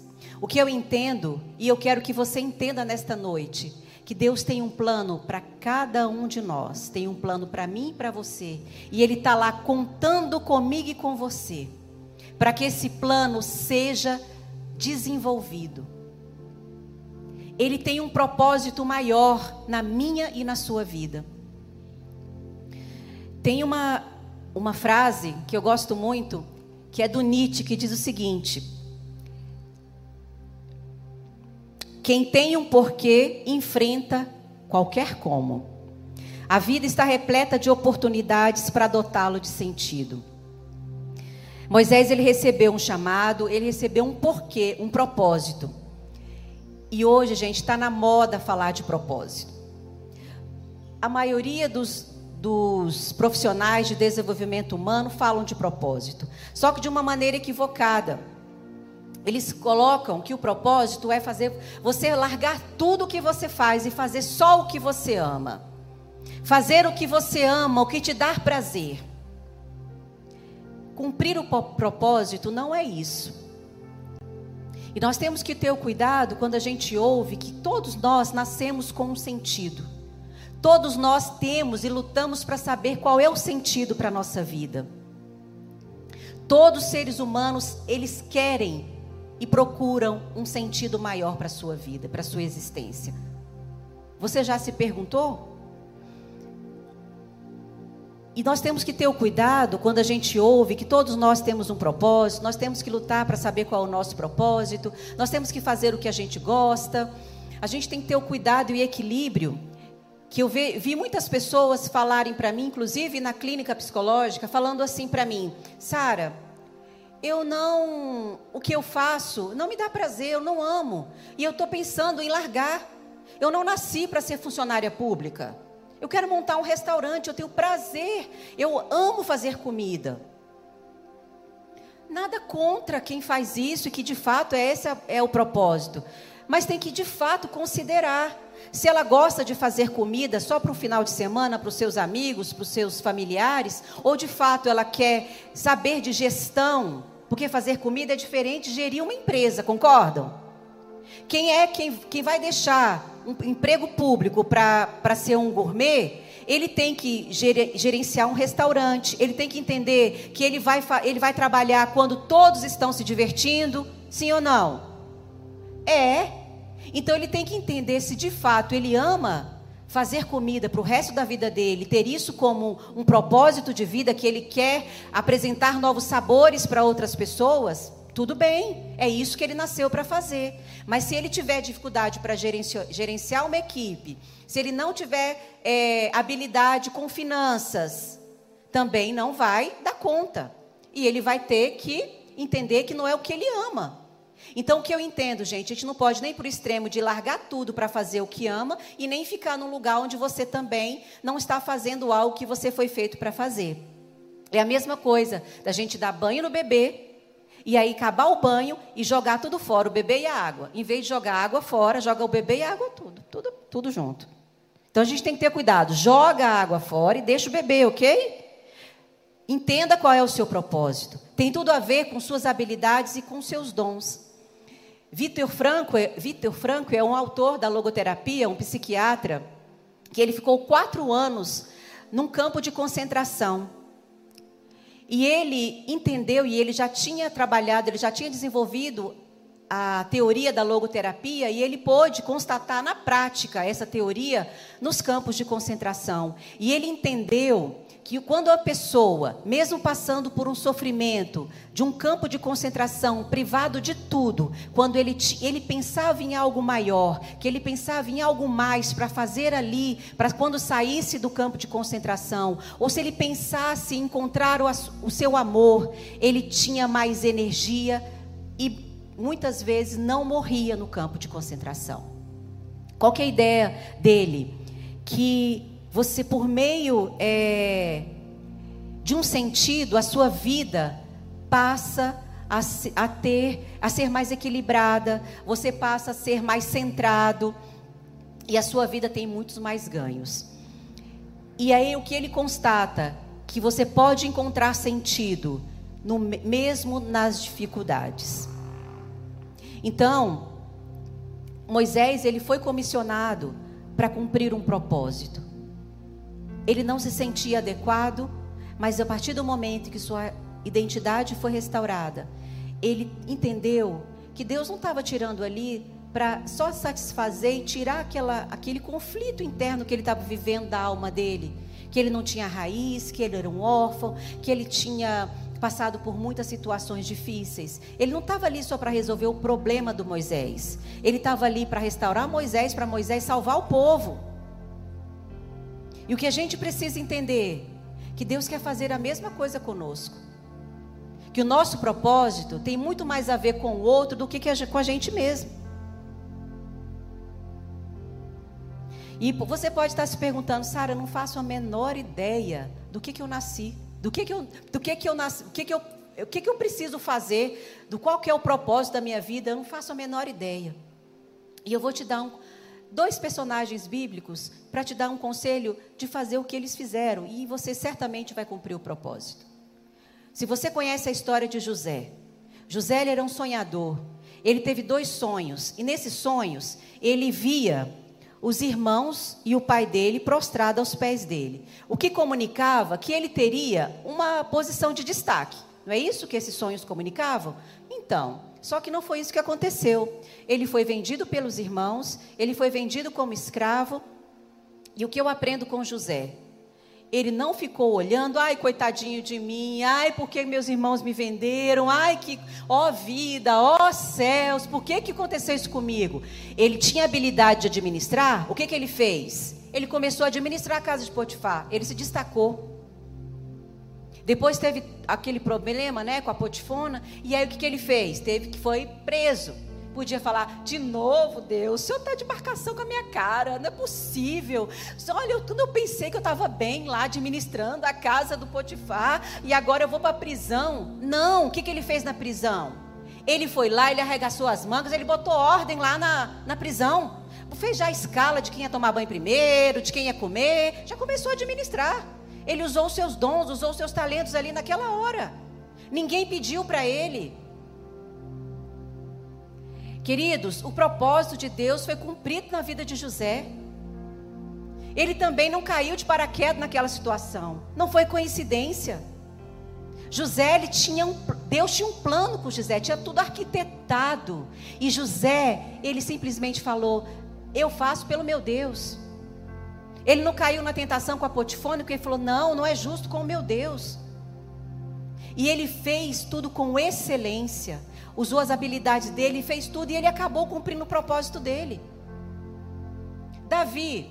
O que eu entendo, e eu quero que você entenda nesta noite, que Deus tem um plano para cada um de nós, tem um plano para mim e para você, e Ele está lá contando comigo e com você, para que esse plano seja desenvolvido. Ele tem um propósito maior na minha e na sua vida. Tem uma, uma frase que eu gosto muito, que é do Nietzsche, que diz o seguinte: Quem tem um porquê enfrenta qualquer como. A vida está repleta de oportunidades para dotá-lo de sentido. Moisés ele recebeu um chamado, ele recebeu um porquê, um propósito. E hoje, gente, está na moda falar de propósito. A maioria dos, dos profissionais de desenvolvimento humano falam de propósito, só que de uma maneira equivocada. Eles colocam que o propósito é fazer você largar tudo o que você faz e fazer só o que você ama. Fazer o que você ama, o que te dá prazer. Cumprir o propósito não é isso. E nós temos que ter o cuidado quando a gente ouve que todos nós nascemos com um sentido. Todos nós temos e lutamos para saber qual é o sentido para a nossa vida. Todos os seres humanos, eles querem e procuram um sentido maior para a sua vida, para a sua existência. Você já se perguntou? E nós temos que ter o cuidado quando a gente ouve que todos nós temos um propósito, nós temos que lutar para saber qual é o nosso propósito, nós temos que fazer o que a gente gosta. A gente tem que ter o cuidado e equilíbrio. Que eu vi, vi muitas pessoas falarem para mim, inclusive na clínica psicológica, falando assim para mim: Sara, eu não, o que eu faço não me dá prazer, eu não amo. E eu estou pensando em largar. Eu não nasci para ser funcionária pública. Eu quero montar um restaurante, eu tenho prazer, eu amo fazer comida. Nada contra quem faz isso e que de fato é esse é o propósito. Mas tem que de fato considerar se ela gosta de fazer comida só para o final de semana, para os seus amigos, para os seus familiares, ou de fato ela quer saber de gestão, porque fazer comida é diferente de gerir uma empresa, concordam? Quem é quem, quem vai deixar um emprego público para ser um gourmet, ele tem que gerenciar um restaurante, ele tem que entender que ele vai, ele vai trabalhar quando todos estão se divertindo, sim ou não? É. Então ele tem que entender se de fato ele ama fazer comida para o resto da vida dele, ter isso como um propósito de vida, que ele quer apresentar novos sabores para outras pessoas, tudo bem, é isso que ele nasceu para fazer. Mas se ele tiver dificuldade para gerenciar, uma equipe, se ele não tiver é, habilidade com finanças, também não vai dar conta. E ele vai ter que entender que não é o que ele ama. Então, o que eu entendo, gente, a gente não pode nem para o extremo de largar tudo para fazer o que ama e nem ficar num lugar onde você também não está fazendo algo que você foi feito para fazer. É a mesma coisa da gente dar banho no bebê e aí acabar o banho e jogar tudo fora, o bebê e a água. Em vez de jogar a água fora, joga o bebê e a água tudo, tudo, tudo junto. Então a gente tem que ter cuidado. Joga a água fora e deixa o bebê, ok? Entenda qual é o seu propósito. Tem tudo a ver com suas habilidades e com seus dons. Vitor Franco, é, Vitor Franco é um autor da logoterapia, um psiquiatra, que ele ficou quatro anos num campo de concentração. E ele entendeu, e ele já tinha trabalhado, ele já tinha desenvolvido a teoria da logoterapia e ele pôde constatar na prática essa teoria nos campos de concentração. E ele entendeu que quando a pessoa, mesmo passando por um sofrimento, de um campo de concentração, privado de tudo, quando ele, ele pensava em algo maior, que ele pensava em algo mais para fazer ali, para quando saísse do campo de concentração, ou se ele pensasse em encontrar o, o seu amor, ele tinha mais energia e muitas vezes não morria no campo de concentração. Qual é a ideia dele? Que você, por meio é, de um sentido, a sua vida passa a, a ter, a ser mais equilibrada, você passa a ser mais centrado e a sua vida tem muitos mais ganhos. E aí o que ele constata que você pode encontrar sentido no, mesmo nas dificuldades. Então, Moisés ele foi comissionado para cumprir um propósito. Ele não se sentia adequado, mas a partir do momento que sua identidade foi restaurada, ele entendeu que Deus não estava tirando ali para só satisfazer e tirar aquela, aquele conflito interno que ele estava vivendo da alma dele. Que ele não tinha raiz, que ele era um órfão, que ele tinha passado por muitas situações difíceis. Ele não estava ali só para resolver o problema do Moisés. Ele estava ali para restaurar Moisés, para Moisés salvar o povo. E o que a gente precisa entender, que Deus quer fazer a mesma coisa conosco. Que o nosso propósito tem muito mais a ver com o outro do que com a gente mesmo. E você pode estar se perguntando, Sara, eu não faço a menor ideia do que, que eu nasci, do que, que eu, do que, que eu nasci, o que, que eu, o que, que eu preciso fazer, do qual que é o propósito da minha vida, eu não faço a menor ideia. E eu vou te dar um, dois personagens bíblicos para te dar um conselho de fazer o que eles fizeram e você certamente vai cumprir o propósito. Se você conhece a história de José, José era um sonhador. Ele teve dois sonhos e nesses sonhos ele via os irmãos e o pai dele prostrado aos pés dele. O que comunicava que ele teria uma posição de destaque. Não é isso que esses sonhos comunicavam? Então, só que não foi isso que aconteceu. Ele foi vendido pelos irmãos, ele foi vendido como escravo. E o que eu aprendo com José? Ele não ficou olhando, ai, coitadinho de mim, ai, porque meus irmãos me venderam, ai, que, ó vida, ó céus, por que, que aconteceu isso comigo? Ele tinha habilidade de administrar, o que, que ele fez? Ele começou a administrar a casa de Potifar, ele se destacou. Depois teve aquele problema, né, com a Potifona, e aí o que, que ele fez? Teve que foi preso. Podia falar, de novo, Deus, o senhor está de marcação com a minha cara, não é possível. Olha, eu, quando eu pensei que eu estava bem lá administrando a casa do Potifar, e agora eu vou para a prisão. Não, o que, que ele fez na prisão? Ele foi lá, ele arregaçou as mangas, ele botou ordem lá na, na prisão. Fez já a escala de quem ia tomar banho primeiro, de quem ia comer, já começou a administrar. Ele usou seus dons, usou seus talentos ali naquela hora. Ninguém pediu para ele. Queridos, o propósito de Deus foi cumprido na vida de José. Ele também não caiu de paraquedas naquela situação. Não foi coincidência. José, ele tinha um, Deus tinha um plano com José, tinha tudo arquitetado. E José, ele simplesmente falou: Eu faço pelo meu Deus. Ele não caiu na tentação com a Potifone, porque ele falou: Não, não é justo com o meu Deus. E ele fez tudo com excelência, usou as habilidades dele, fez tudo e ele acabou cumprindo o propósito dele. Davi,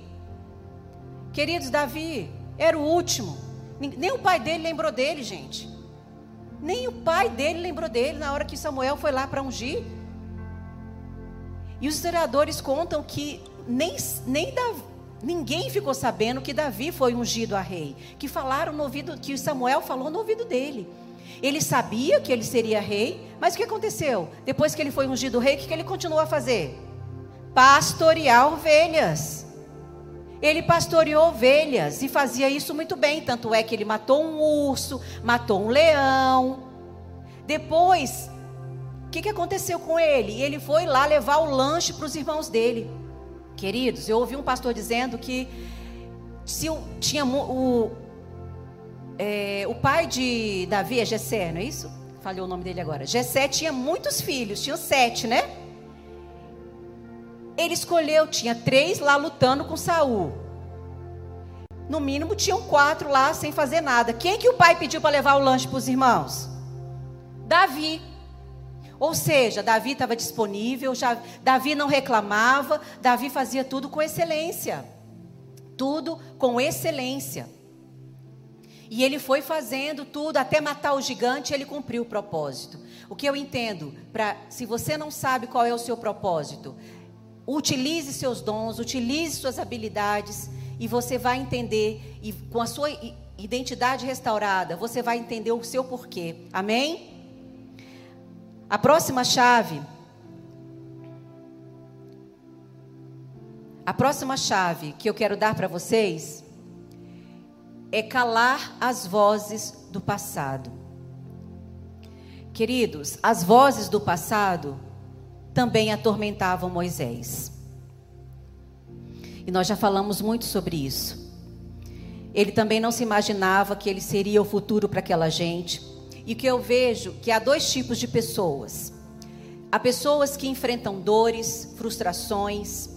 queridos, Davi era o último, nem o pai dele lembrou dele, gente. Nem o pai dele lembrou dele na hora que Samuel foi lá para ungir. E os historiadores contam que nem, nem Davi, ninguém ficou sabendo que Davi foi ungido a rei. Que falaram no ouvido, que Samuel falou no ouvido dele. Ele sabia que ele seria rei, mas o que aconteceu? Depois que ele foi ungido rei, o que ele continuou a fazer? Pastorear ovelhas. Ele pastoreou ovelhas e fazia isso muito bem. Tanto é que ele matou um urso, matou um leão. Depois que, que aconteceu com ele? Ele foi lá levar o lanche para os irmãos dele. Queridos, eu ouvi um pastor dizendo que se tinha o, é, o pai de Davi é Jessé, não é isso? Falhou o nome dele agora. Jessé tinha muitos filhos, tinha sete, né? Ele escolheu, tinha três lá lutando com Saul. No mínimo tinham quatro lá sem fazer nada. Quem que o pai pediu para levar o lanche para os irmãos? Davi. Ou seja, Davi estava disponível, já, Davi não reclamava, Davi fazia tudo com excelência. Tudo com excelência. E ele foi fazendo tudo até matar o gigante, ele cumpriu o propósito. O que eu entendo, para se você não sabe qual é o seu propósito, utilize seus dons, utilize suas habilidades e você vai entender e com a sua identidade restaurada, você vai entender o seu porquê. Amém? A próxima chave. A próxima chave que eu quero dar para vocês é calar as vozes do passado. Queridos, as vozes do passado também atormentavam Moisés. E nós já falamos muito sobre isso. Ele também não se imaginava que ele seria o futuro para aquela gente e que eu vejo que há dois tipos de pessoas. Há pessoas que enfrentam dores, frustrações,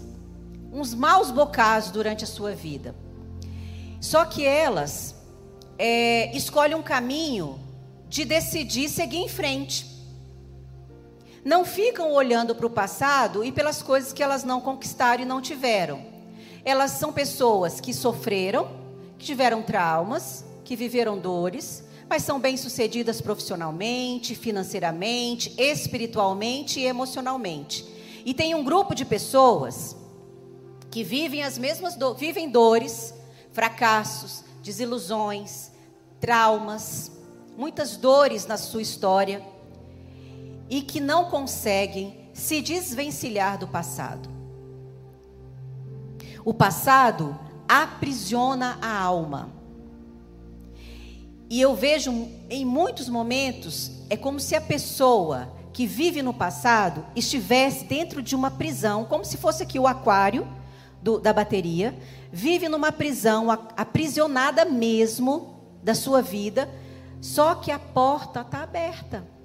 uns maus bocados durante a sua vida. Só que elas é, escolhem um caminho de decidir seguir em frente. Não ficam olhando para o passado e pelas coisas que elas não conquistaram e não tiveram. Elas são pessoas que sofreram, que tiveram traumas, que viveram dores, mas são bem-sucedidas profissionalmente, financeiramente, espiritualmente e emocionalmente. E tem um grupo de pessoas que vivem as mesmas do, vivem dores, fracassos, desilusões, traumas, muitas dores na sua história e que não conseguem se desvencilhar do passado. O passado aprisiona a alma. E eu vejo em muitos momentos, é como se a pessoa que vive no passado estivesse dentro de uma prisão, como se fosse aqui o aquário do, da bateria, vive numa prisão, aprisionada mesmo da sua vida, só que a porta está aberta.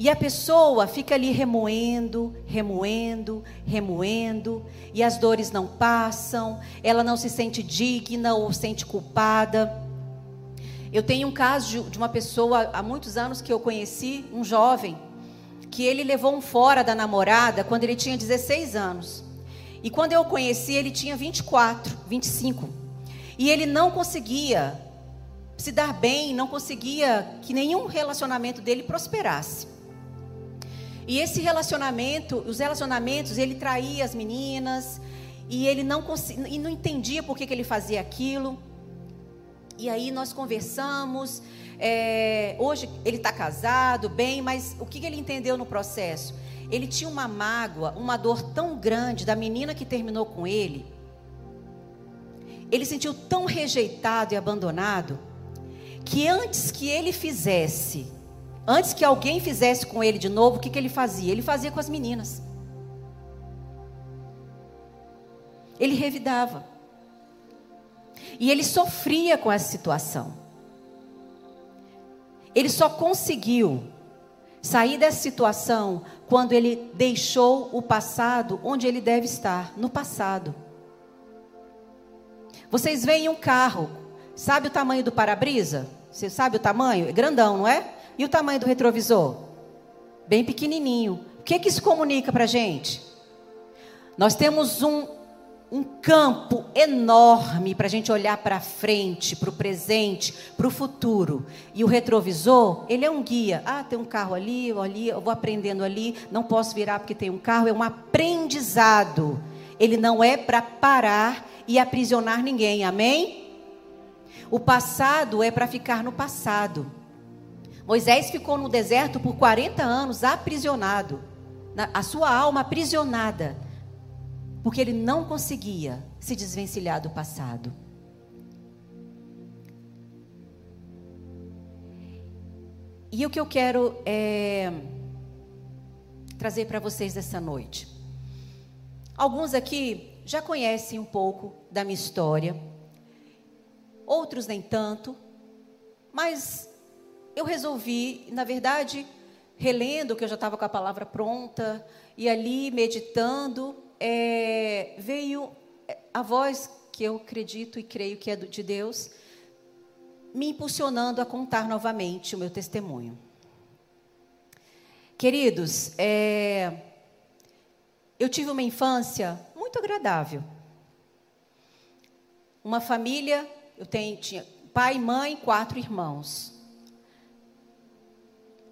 E a pessoa fica ali remoendo, remoendo, remoendo, e as dores não passam, ela não se sente digna ou sente culpada. Eu tenho um caso de uma pessoa há muitos anos que eu conheci, um jovem, que ele levou um fora da namorada quando ele tinha 16 anos. E quando eu o conheci, ele tinha 24, 25. E ele não conseguia se dar bem, não conseguia que nenhum relacionamento dele prosperasse. E esse relacionamento, os relacionamentos, ele traía as meninas e ele não e não entendia por que, que ele fazia aquilo. E aí nós conversamos. É, hoje ele está casado, bem, mas o que, que ele entendeu no processo? Ele tinha uma mágoa, uma dor tão grande da menina que terminou com ele. Ele sentiu tão rejeitado e abandonado que antes que ele fizesse Antes que alguém fizesse com ele de novo, o que, que ele fazia? Ele fazia com as meninas. Ele revidava. E ele sofria com essa situação. Ele só conseguiu sair dessa situação quando ele deixou o passado onde ele deve estar no passado. Vocês veem um carro, sabe o tamanho do para-brisa? Você sabe o tamanho? É grandão, não é? E o tamanho do retrovisor? Bem pequenininho. O que, que isso comunica para a gente? Nós temos um, um campo enorme para a gente olhar para frente, para o presente, para o futuro. E o retrovisor, ele é um guia. Ah, tem um carro ali, ali, eu vou aprendendo ali, não posso virar porque tem um carro. É um aprendizado. Ele não é para parar e aprisionar ninguém. Amém? O passado é para ficar no passado. Moisés ficou no deserto por 40 anos aprisionado, a sua alma aprisionada porque ele não conseguia se desvencilhar do passado. E o que eu quero é trazer para vocês essa noite. Alguns aqui já conhecem um pouco da minha história, outros nem tanto, mas eu resolvi, na verdade, relendo, que eu já estava com a palavra pronta, e ali meditando, é, veio a voz que eu acredito e creio que é de Deus, me impulsionando a contar novamente o meu testemunho. Queridos, é, eu tive uma infância muito agradável. Uma família, eu tenho, tinha pai, mãe, quatro irmãos.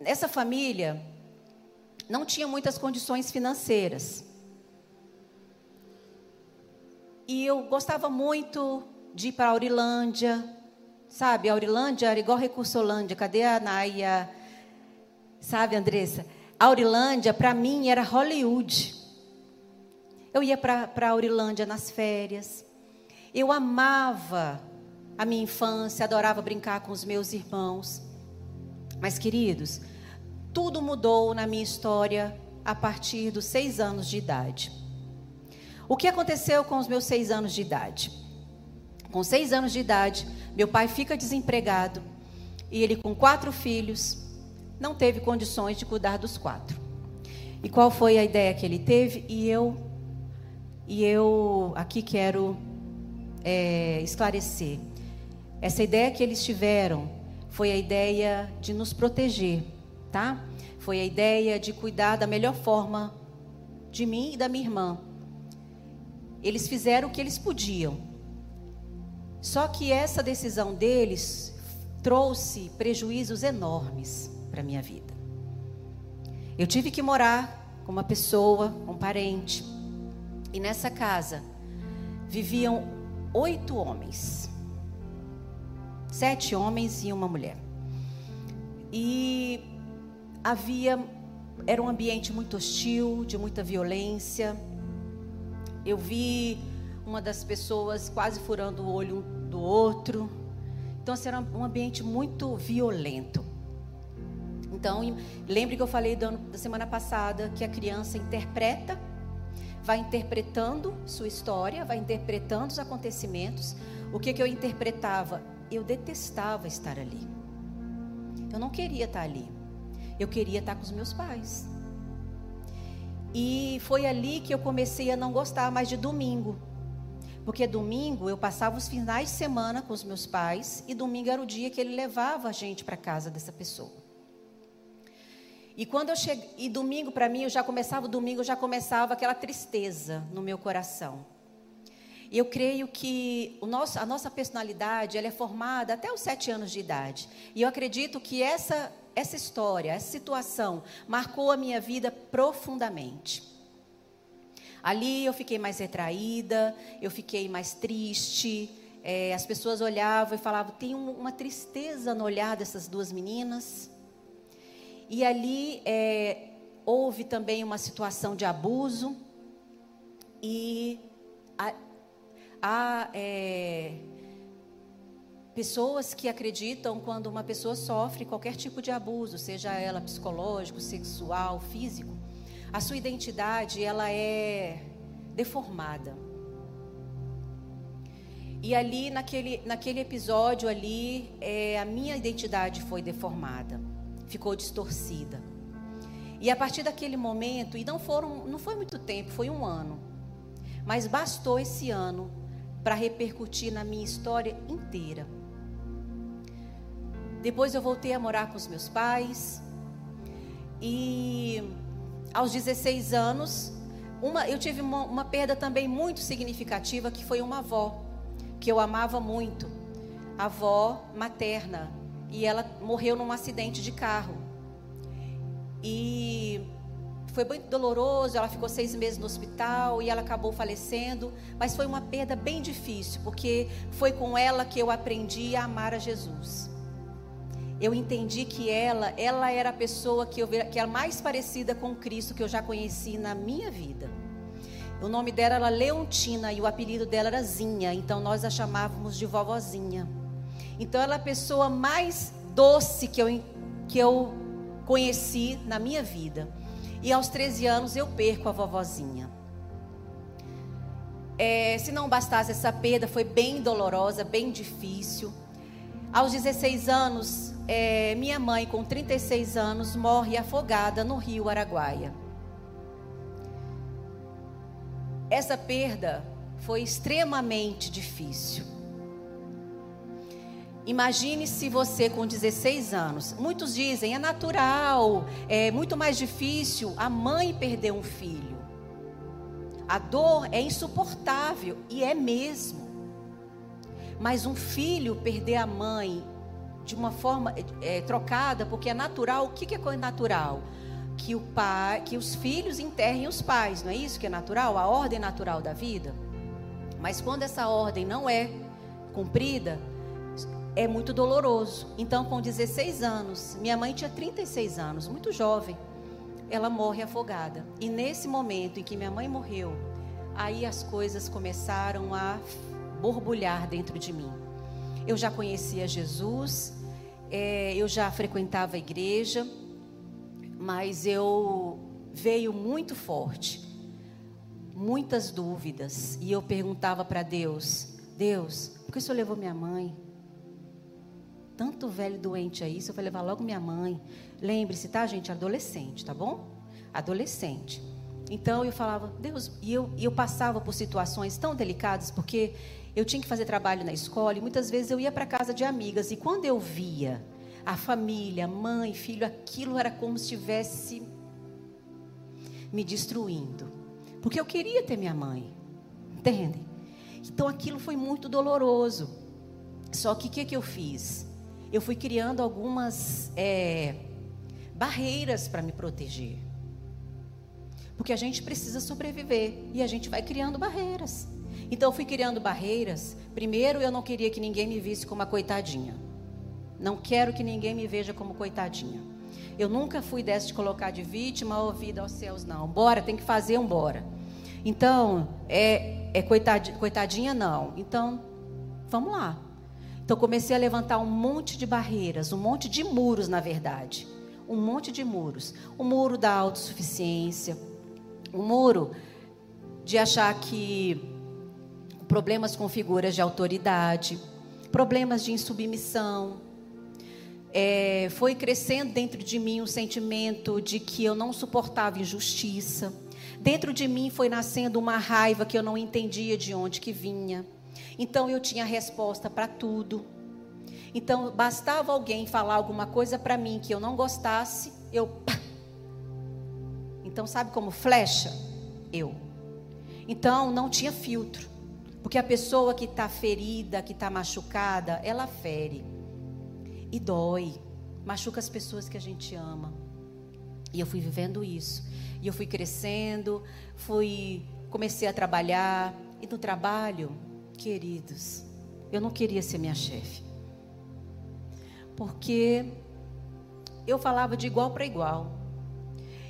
Essa família não tinha muitas condições financeiras. E eu gostava muito de ir para a Aurilândia, sabe? A Aurilândia era igual Recursolândia. Cadê a Naia? Sabe, Andressa? A Aurilândia, para mim, era Hollywood. Eu ia para a Aurilândia nas férias. Eu amava a minha infância, adorava brincar com os meus irmãos. Mas, queridos, tudo mudou na minha história a partir dos seis anos de idade. O que aconteceu com os meus seis anos de idade? Com seis anos de idade, meu pai fica desempregado e ele, com quatro filhos, não teve condições de cuidar dos quatro. E qual foi a ideia que ele teve? E eu, e eu aqui quero é, esclarecer. Essa ideia que eles tiveram foi a ideia de nos proteger, tá? Foi a ideia de cuidar da melhor forma de mim e da minha irmã. Eles fizeram o que eles podiam. Só que essa decisão deles trouxe prejuízos enormes para minha vida. Eu tive que morar com uma pessoa, um parente. E nessa casa viviam oito homens. Sete homens e uma mulher. E havia. Era um ambiente muito hostil, de muita violência eu vi uma das pessoas quase furando o olho do outro. Então, assim, era um ambiente muito violento. Então, lembre que eu falei da semana passada que a criança interpreta, vai interpretando sua história, vai interpretando os acontecimentos. O que, que eu interpretava? Eu detestava estar ali. Eu não queria estar ali. Eu queria estar com os meus pais. E foi ali que eu comecei a não gostar mais de domingo. Porque domingo eu passava os finais de semana com os meus pais e domingo era o dia que ele levava a gente para casa dessa pessoa. E quando eu cheguei, e domingo para mim, eu já começava o domingo, eu já começava aquela tristeza no meu coração. E eu creio que nosso, a nossa personalidade ela é formada até os sete anos de idade. E eu acredito que essa essa história, essa situação marcou a minha vida profundamente. Ali eu fiquei mais retraída, eu fiquei mais triste. É, as pessoas olhavam e falavam: tem uma tristeza no olhar dessas duas meninas. E ali é, houve também uma situação de abuso. E a, a é, Pessoas que acreditam quando uma pessoa sofre qualquer tipo de abuso, seja ela psicológico, sexual, físico, a sua identidade ela é deformada. E ali naquele, naquele episódio ali, é, a minha identidade foi deformada, ficou distorcida. E a partir daquele momento, e não foram, não foi muito tempo, foi um ano, mas bastou esse ano para repercutir na minha história inteira. Depois eu voltei a morar com os meus pais. E aos 16 anos, Uma, eu tive uma, uma perda também muito significativa que foi uma avó, que eu amava muito, a avó materna, e ela morreu num acidente de carro. E foi muito doloroso, ela ficou seis meses no hospital e ela acabou falecendo, mas foi uma perda bem difícil, porque foi com ela que eu aprendi a amar a Jesus. Eu entendi que ela, ela era a pessoa que eu que era mais parecida com Cristo que eu já conheci na minha vida. O nome dela era Leontina e o apelido dela era Zinha, então nós a chamávamos de vovozinha. Então ela é a pessoa mais doce que eu, que eu conheci na minha vida. E aos 13 anos eu perco a vovozinha. É, se não bastasse essa perda, foi bem dolorosa, bem difícil. Aos 16 anos, é, minha mãe, com 36 anos, morre afogada no rio Araguaia. Essa perda foi extremamente difícil. Imagine se você com 16 anos. Muitos dizem é natural, é muito mais difícil a mãe perder um filho. A dor é insuportável e é mesmo. Mas um filho perder a mãe de uma forma é, trocada, porque é natural. O que, é natural? Que o pai, que os filhos enterrem os pais, não é isso que é natural? A ordem natural da vida. Mas quando essa ordem não é cumprida, é muito doloroso. Então, com 16 anos, minha mãe tinha 36 anos, muito jovem, ela morre afogada. E nesse momento em que minha mãe morreu, aí as coisas começaram a borbulhar dentro de mim. Eu já conhecia Jesus, é, eu já frequentava a igreja, mas eu veio muito forte, muitas dúvidas, e eu perguntava para Deus: Deus, por que o Senhor levou minha mãe? Tanto velho doente aí, se eu vou levar logo minha mãe. Lembre-se, tá, gente? Adolescente, tá bom? Adolescente. Então eu falava, Deus, e eu, eu passava por situações tão delicadas, porque eu tinha que fazer trabalho na escola e muitas vezes eu ia para casa de amigas e quando eu via a família, mãe, filho, aquilo era como se estivesse me destruindo. Porque eu queria ter minha mãe, entende? Então aquilo foi muito doloroso. Só que o que, que eu fiz? Eu fui criando algumas é, barreiras para me proteger. Porque a gente precisa sobreviver e a gente vai criando barreiras. Então eu fui criando barreiras. Primeiro, eu não queria que ninguém me visse como uma coitadinha. Não quero que ninguém me veja como coitadinha. Eu nunca fui dessa de colocar de vítima ou vida aos céus, não. Bora, tem que fazer um bora. Então, é, é coitadinha, coitadinha, não. Então, vamos lá. Então comecei a levantar um monte de barreiras, um monte de muros, na verdade. Um monte de muros. O muro da autossuficiência, o muro de achar que problemas com figuras de autoridade, problemas de insubmissão. É, foi crescendo dentro de mim um sentimento de que eu não suportava injustiça. Dentro de mim foi nascendo uma raiva que eu não entendia de onde que vinha. Então eu tinha resposta para tudo. Então bastava alguém falar alguma coisa para mim que eu não gostasse, eu. Então sabe como flecha? Eu. Então não tinha filtro. Porque a pessoa que está ferida, que está machucada, ela fere. E dói. Machuca as pessoas que a gente ama. E eu fui vivendo isso. E eu fui crescendo, fui comecei a trabalhar. E no trabalho, Queridos, eu não queria ser minha chefe. Porque eu falava de igual para igual.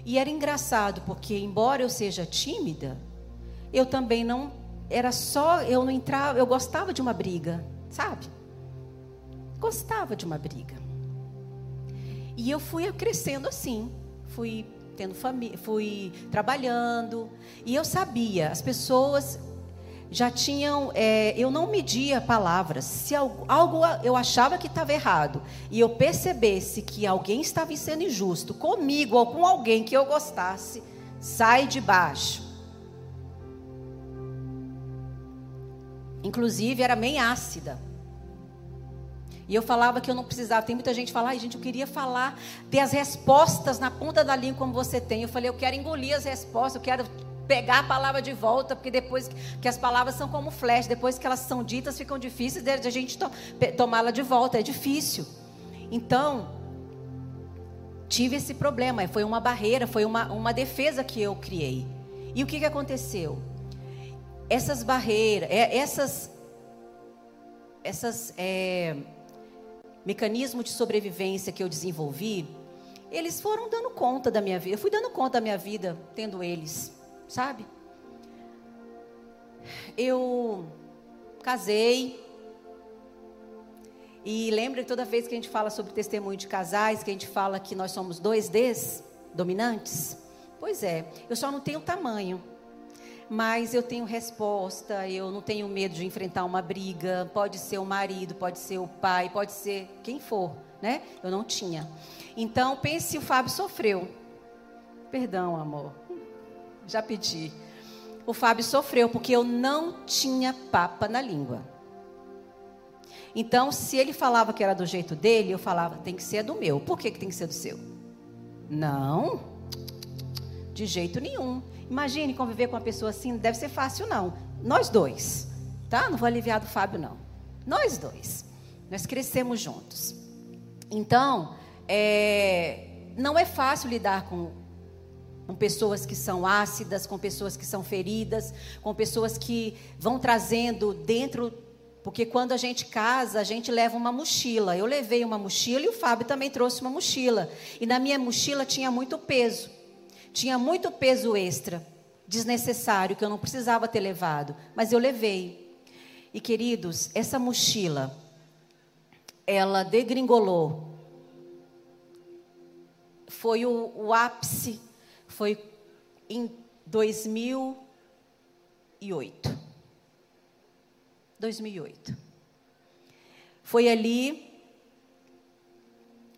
E era engraçado, porque embora eu seja tímida, eu também não era só eu não entrava, eu gostava de uma briga, sabe? Gostava de uma briga. E eu fui crescendo assim, fui tendo família, fui trabalhando, e eu sabia, as pessoas já tinham, é, eu não media palavras. Se algo, algo eu achava que estava errado e eu percebesse que alguém estava sendo injusto comigo ou com alguém que eu gostasse, sai de baixo. Inclusive era bem ácida. E eu falava que eu não precisava. Tem muita gente que fala, ai gente, eu queria falar, ter as respostas na ponta da língua como você tem. Eu falei, eu quero engolir as respostas, eu quero pegar a palavra de volta, porque depois que as palavras são como flash, depois que elas são ditas, ficam difíceis de a gente to, tomá-la de volta, é difícil. Então, tive esse problema, foi uma barreira, foi uma, uma defesa que eu criei. E o que, que aconteceu? Essas barreiras, é, essas, essas é, mecanismos de sobrevivência que eu desenvolvi, eles foram dando conta da minha vida. Eu fui dando conta da minha vida tendo eles, sabe? Eu casei. E lembra que toda vez que a gente fala sobre testemunho de casais, que a gente fala que nós somos dois Ds dominantes? Pois é, eu só não tenho tamanho. Mas eu tenho resposta, eu não tenho medo de enfrentar uma briga. Pode ser o marido, pode ser o pai, pode ser quem for, né? Eu não tinha. Então, pense se o Fábio sofreu. Perdão, amor. Já pedi. O Fábio sofreu porque eu não tinha papa na língua. Então, se ele falava que era do jeito dele, eu falava, tem que ser do meu. Por que, que tem que ser do seu? Não, de jeito nenhum. Imagine conviver com uma pessoa assim, não deve ser fácil, não. Nós dois, tá? Não vou aliviar do Fábio, não. Nós dois. Nós crescemos juntos. Então, é, não é fácil lidar com, com pessoas que são ácidas, com pessoas que são feridas, com pessoas que vão trazendo dentro. Porque quando a gente casa, a gente leva uma mochila. Eu levei uma mochila e o Fábio também trouxe uma mochila. E na minha mochila tinha muito peso. Tinha muito peso extra, desnecessário, que eu não precisava ter levado. Mas eu levei. E queridos, essa mochila, ela degringolou foi o, o ápice, foi em 2008. 2008. Foi ali,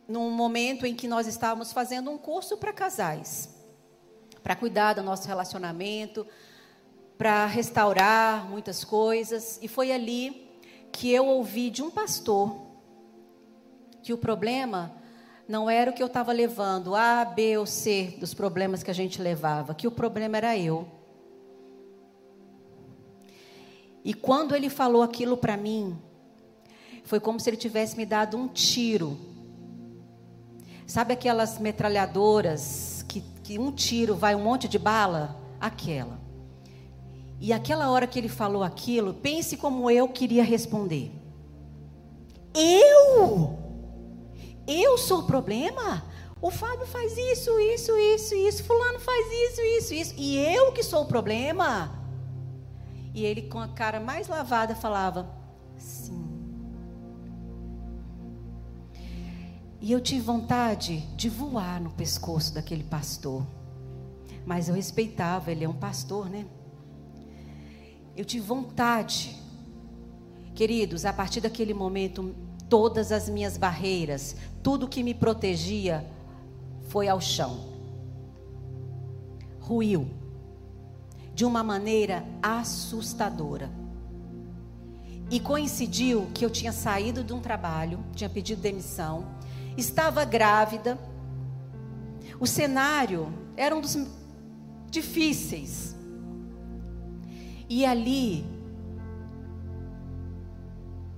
num momento em que nós estávamos fazendo um curso para casais, para cuidar do nosso relacionamento, para restaurar muitas coisas, e foi ali que eu ouvi de um pastor que o problema não era o que eu estava levando, A, B ou C dos problemas que a gente levava, que o problema era eu. E quando ele falou aquilo para mim, foi como se ele tivesse me dado um tiro. Sabe aquelas metralhadoras que, que um tiro vai um monte de bala? Aquela. E aquela hora que ele falou aquilo, pense como eu queria responder. Eu? Eu sou o problema? O Fábio faz isso, isso, isso, isso. Fulano faz isso, isso, isso. E eu que sou o problema? E ele, com a cara mais lavada, falava: Sim. E eu tive vontade de voar no pescoço daquele pastor. Mas eu respeitava, ele é um pastor, né? Eu tive vontade. Queridos, a partir daquele momento, todas as minhas barreiras, tudo que me protegia foi ao chão. Ruiu de uma maneira assustadora. E coincidiu que eu tinha saído de um trabalho, tinha pedido demissão, estava grávida. O cenário era um dos difíceis. E ali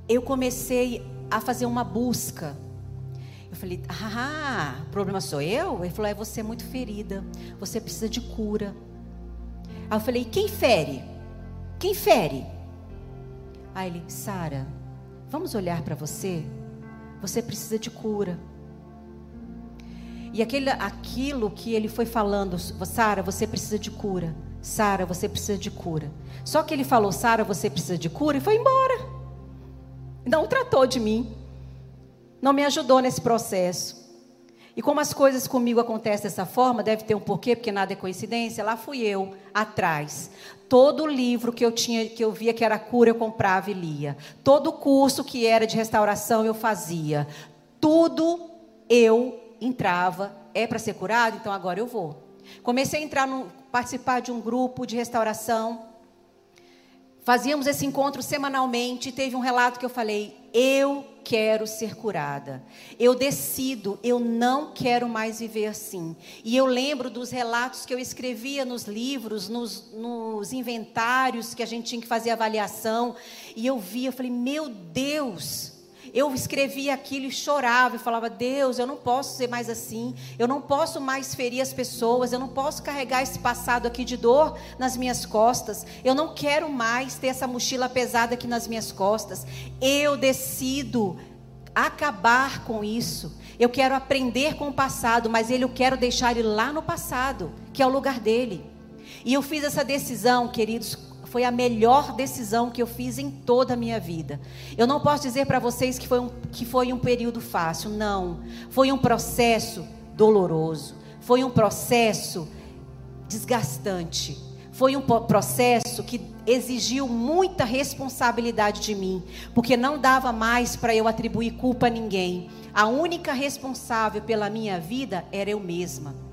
eu comecei a fazer uma busca. Eu falei, ah, o problema sou eu? Ele falou, é você é muito ferida, você precisa de cura. Aí eu falei, quem fere? Quem fere? Aí ele, Sara, vamos olhar para você? Você precisa de cura. E aquele, aquilo que ele foi falando, Sara, você precisa de cura. Sara, você precisa de cura. Só que ele falou, Sara, você precisa de cura e foi embora não tratou de mim, não me ajudou nesse processo. E como as coisas comigo acontecem dessa forma, deve ter um porquê, porque nada é coincidência. Lá fui eu, atrás. Todo livro que eu tinha, que eu via que era cura, eu comprava e lia. Todo curso que era de restauração, eu fazia. Tudo eu entrava. É para ser curado? Então agora eu vou. Comecei a entrar no, participar de um grupo de restauração. Fazíamos esse encontro semanalmente. Teve um relato que eu falei: eu quero ser curada. Eu decido, eu não quero mais viver assim. E eu lembro dos relatos que eu escrevia nos livros, nos, nos inventários que a gente tinha que fazer avaliação. E eu via, eu falei, meu Deus. Eu escrevia aquilo e chorava e falava: Deus, eu não posso ser mais assim, eu não posso mais ferir as pessoas, eu não posso carregar esse passado aqui de dor nas minhas costas, eu não quero mais ter essa mochila pesada aqui nas minhas costas. Eu decido acabar com isso. Eu quero aprender com o passado, mas ele eu quero deixar ele lá no passado, que é o lugar dele. E eu fiz essa decisão, queridos, foi a melhor decisão que eu fiz em toda a minha vida. Eu não posso dizer para vocês que foi, um, que foi um período fácil, não. Foi um processo doloroso, foi um processo desgastante, foi um processo que exigiu muita responsabilidade de mim, porque não dava mais para eu atribuir culpa a ninguém. A única responsável pela minha vida era eu mesma.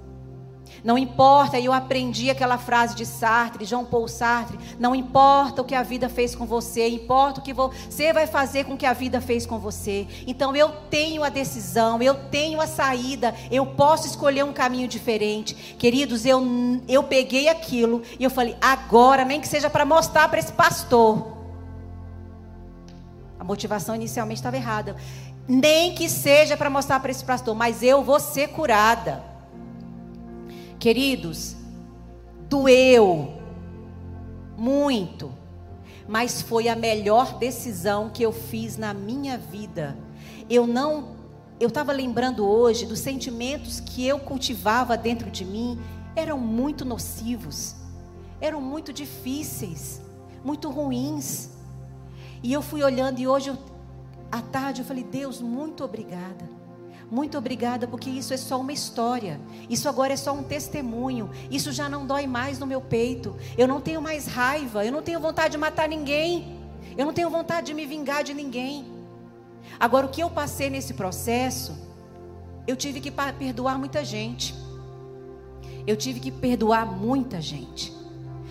Não importa, eu aprendi aquela frase de Sartre, João Paul Sartre, não importa o que a vida fez com você, importa o que você vai fazer com o que a vida fez com você. Então eu tenho a decisão, eu tenho a saída, eu posso escolher um caminho diferente. Queridos, eu, eu peguei aquilo e eu falei, agora, nem que seja para mostrar para esse pastor. A motivação inicialmente estava errada. Nem que seja para mostrar para esse pastor, mas eu vou ser curada. Queridos, doeu muito, mas foi a melhor decisão que eu fiz na minha vida. Eu não, eu estava lembrando hoje dos sentimentos que eu cultivava dentro de mim, eram muito nocivos, eram muito difíceis, muito ruins. E eu fui olhando e hoje, à tarde, eu falei: Deus, muito obrigada. Muito obrigada, porque isso é só uma história. Isso agora é só um testemunho. Isso já não dói mais no meu peito. Eu não tenho mais raiva. Eu não tenho vontade de matar ninguém. Eu não tenho vontade de me vingar de ninguém. Agora, o que eu passei nesse processo, eu tive que perdoar muita gente. Eu tive que perdoar muita gente.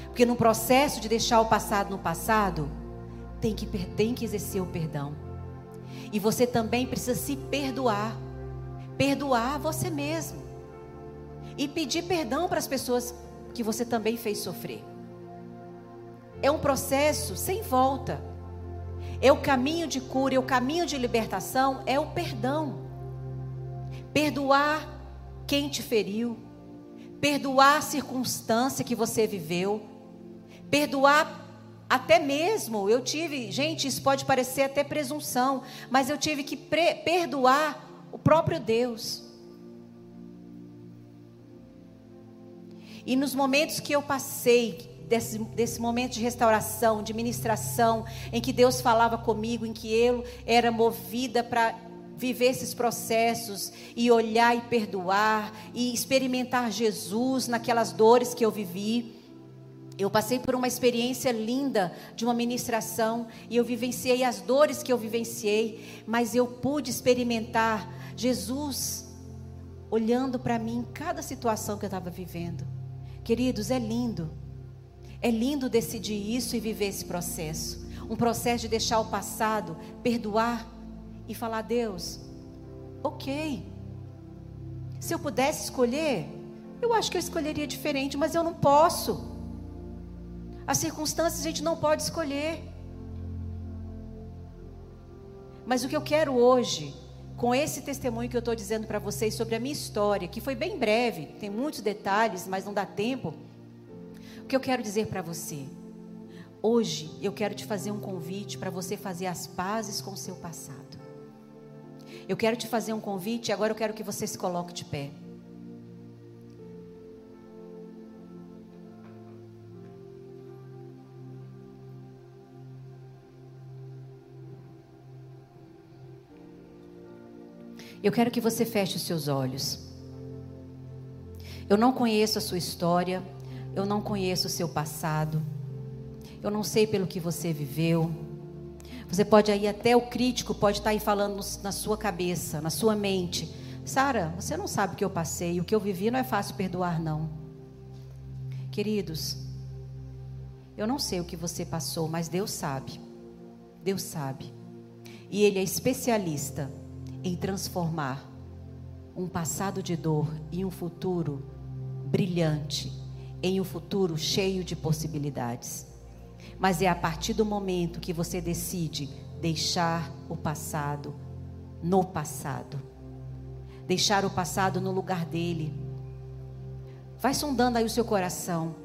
Porque no processo de deixar o passado no passado, tem que, tem que exercer o perdão. E você também precisa se perdoar perdoar você mesmo e pedir perdão para as pessoas que você também fez sofrer. É um processo sem volta. É o caminho de cura, é o caminho de libertação, é o perdão. Perdoar quem te feriu, perdoar a circunstância que você viveu, perdoar até mesmo, eu tive, gente, isso pode parecer até presunção, mas eu tive que perdoar o próprio Deus. E nos momentos que eu passei, desse, desse momento de restauração, de ministração, em que Deus falava comigo, em que eu era movida para viver esses processos e olhar e perdoar e experimentar Jesus naquelas dores que eu vivi. Eu passei por uma experiência linda de uma ministração e eu vivenciei as dores que eu vivenciei, mas eu pude experimentar Jesus olhando para mim em cada situação que eu estava vivendo. Queridos, é lindo. É lindo decidir isso e viver esse processo. Um processo de deixar o passado, perdoar e falar: Deus, ok. Se eu pudesse escolher, eu acho que eu escolheria diferente, mas eu não posso. As circunstâncias a gente não pode escolher. Mas o que eu quero hoje com esse testemunho que eu estou dizendo para vocês sobre a minha história, que foi bem breve, tem muitos detalhes, mas não dá tempo. O que eu quero dizer para você? Hoje eu quero te fazer um convite para você fazer as pazes com o seu passado. Eu quero te fazer um convite e agora eu quero que você se coloque de pé. Eu quero que você feche os seus olhos. Eu não conheço a sua história, eu não conheço o seu passado, eu não sei pelo que você viveu. Você pode ir até o crítico, pode estar aí falando na sua cabeça, na sua mente. Sara, você não sabe o que eu passei, o que eu vivi não é fácil perdoar, não. Queridos, eu não sei o que você passou, mas Deus sabe. Deus sabe. E Ele é especialista em transformar um passado de dor em um futuro brilhante, em um futuro cheio de possibilidades. Mas é a partir do momento que você decide deixar o passado no passado, deixar o passado no lugar dele. Vai sondando aí o seu coração.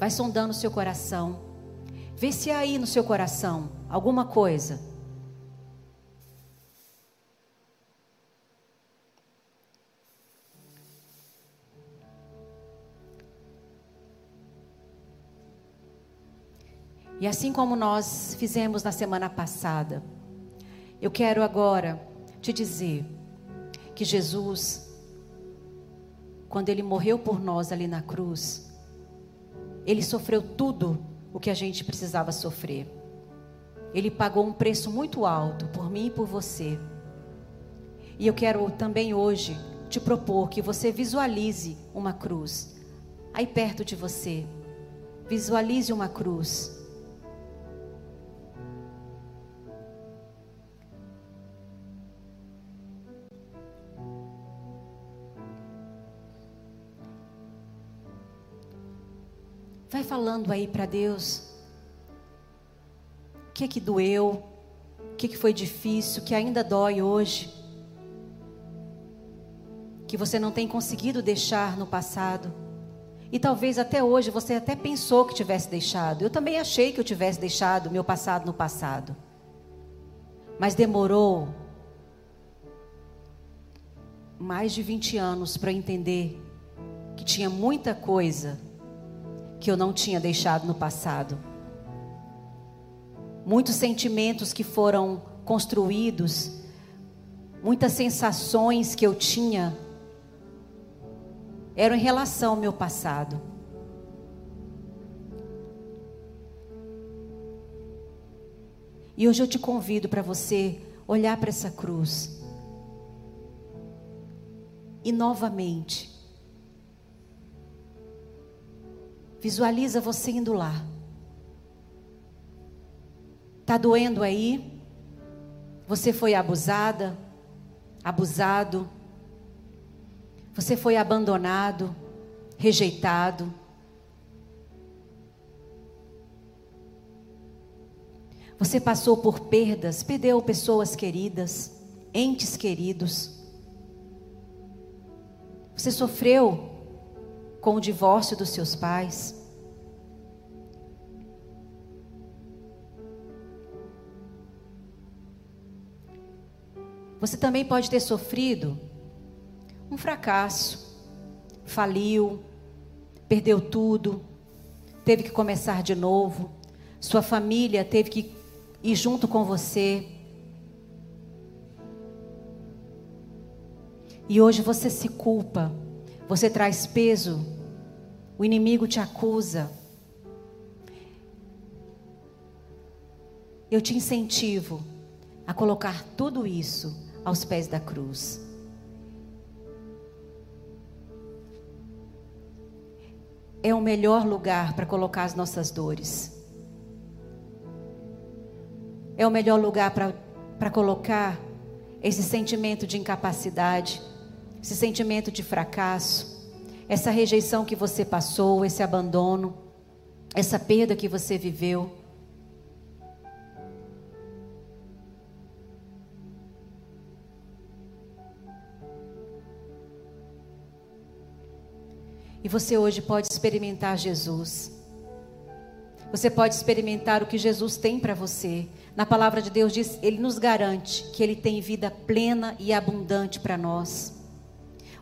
Vai sondando o seu coração. Vê se há aí no seu coração alguma coisa E assim como nós fizemos na semana passada, eu quero agora te dizer que Jesus, quando ele morreu por nós ali na cruz, ele sofreu tudo o que a gente precisava sofrer. Ele pagou um preço muito alto por mim e por você. E eu quero também hoje te propor que você visualize uma cruz aí perto de você. Visualize uma cruz. Vai falando aí para Deus. O que é que doeu? O que, é que foi difícil? Que ainda dói hoje? Que você não tem conseguido deixar no passado? E talvez até hoje você até pensou que tivesse deixado. Eu também achei que eu tivesse deixado meu passado no passado. Mas demorou mais de 20 anos para entender que tinha muita coisa que eu não tinha deixado no passado. Muitos sentimentos que foram construídos, muitas sensações que eu tinha eram em relação ao meu passado. E hoje eu te convido para você olhar para essa cruz e novamente Visualiza você indo lá. Tá doendo aí? Você foi abusada, abusado. Você foi abandonado, rejeitado. Você passou por perdas, perdeu pessoas queridas, entes queridos. Você sofreu com o divórcio dos seus pais. Você também pode ter sofrido um fracasso, faliu, perdeu tudo, teve que começar de novo, sua família teve que ir junto com você. E hoje você se culpa, você traz peso o inimigo te acusa. Eu te incentivo a colocar tudo isso aos pés da cruz. É o melhor lugar para colocar as nossas dores. É o melhor lugar para colocar esse sentimento de incapacidade, esse sentimento de fracasso essa rejeição que você passou, esse abandono, essa perda que você viveu. E você hoje pode experimentar Jesus. Você pode experimentar o que Jesus tem para você. Na palavra de Deus diz, ele nos garante que ele tem vida plena e abundante para nós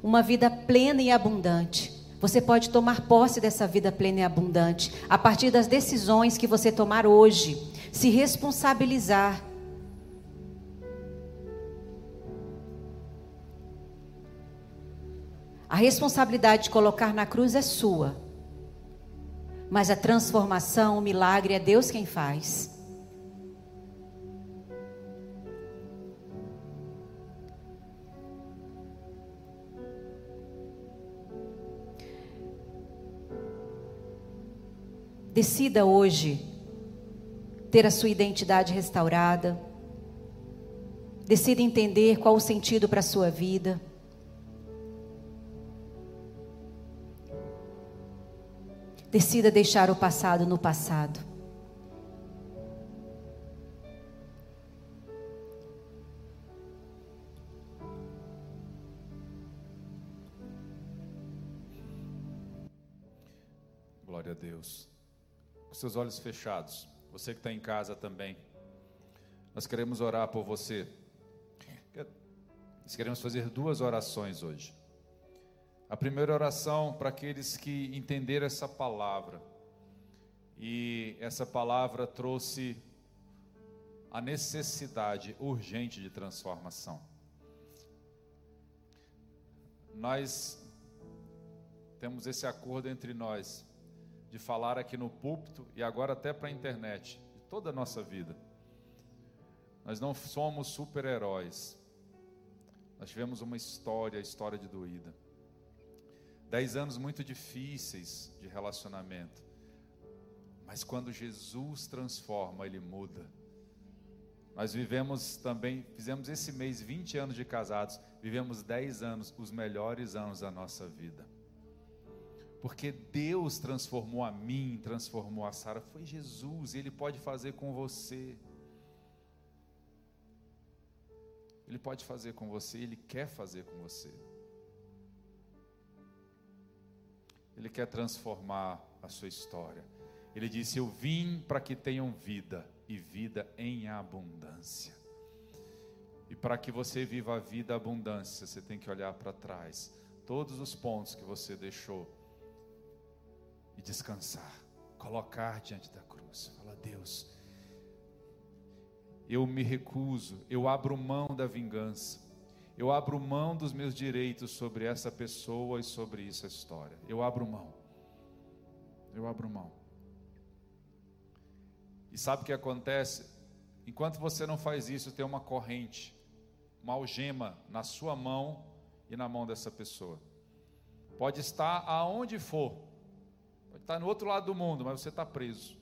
uma vida plena e abundante. Você pode tomar posse dessa vida plena e abundante a partir das decisões que você tomar hoje, se responsabilizar. A responsabilidade de colocar na cruz é sua. Mas a transformação, o milagre é Deus quem faz. Decida hoje ter a sua identidade restaurada. Decida entender qual o sentido para a sua vida. Decida deixar o passado no passado. Glória a Deus. Com seus olhos fechados, você que está em casa também, nós queremos orar por você. Nós queremos fazer duas orações hoje. A primeira oração para aqueles que entenderam essa palavra. E essa palavra trouxe a necessidade urgente de transformação. Nós temos esse acordo entre nós de falar aqui no púlpito e agora até para a internet, de toda a nossa vida. Nós não somos super-heróis. Nós tivemos uma história, a história de doída. Dez anos muito difíceis de relacionamento. Mas quando Jesus transforma, Ele muda. Nós vivemos também, fizemos esse mês 20 anos de casados, vivemos 10 anos, os melhores anos da nossa vida. Porque Deus transformou a mim, transformou a Sara, foi Jesus, e Ele pode fazer com você. Ele pode fazer com você, Ele quer fazer com você. Ele quer transformar a sua história. Ele disse: Eu vim para que tenham vida e vida em abundância. E para que você viva a vida abundância, você tem que olhar para trás, todos os pontos que você deixou e descansar, colocar diante da cruz. Fala, Deus, eu me recuso, eu abro mão da vingança, eu abro mão dos meus direitos sobre essa pessoa e sobre essa história. Eu abro mão. Eu abro mão. E sabe o que acontece? Enquanto você não faz isso, tem uma corrente, uma algema na sua mão e na mão dessa pessoa. Pode estar aonde for, estar no outro lado do mundo, mas você está preso.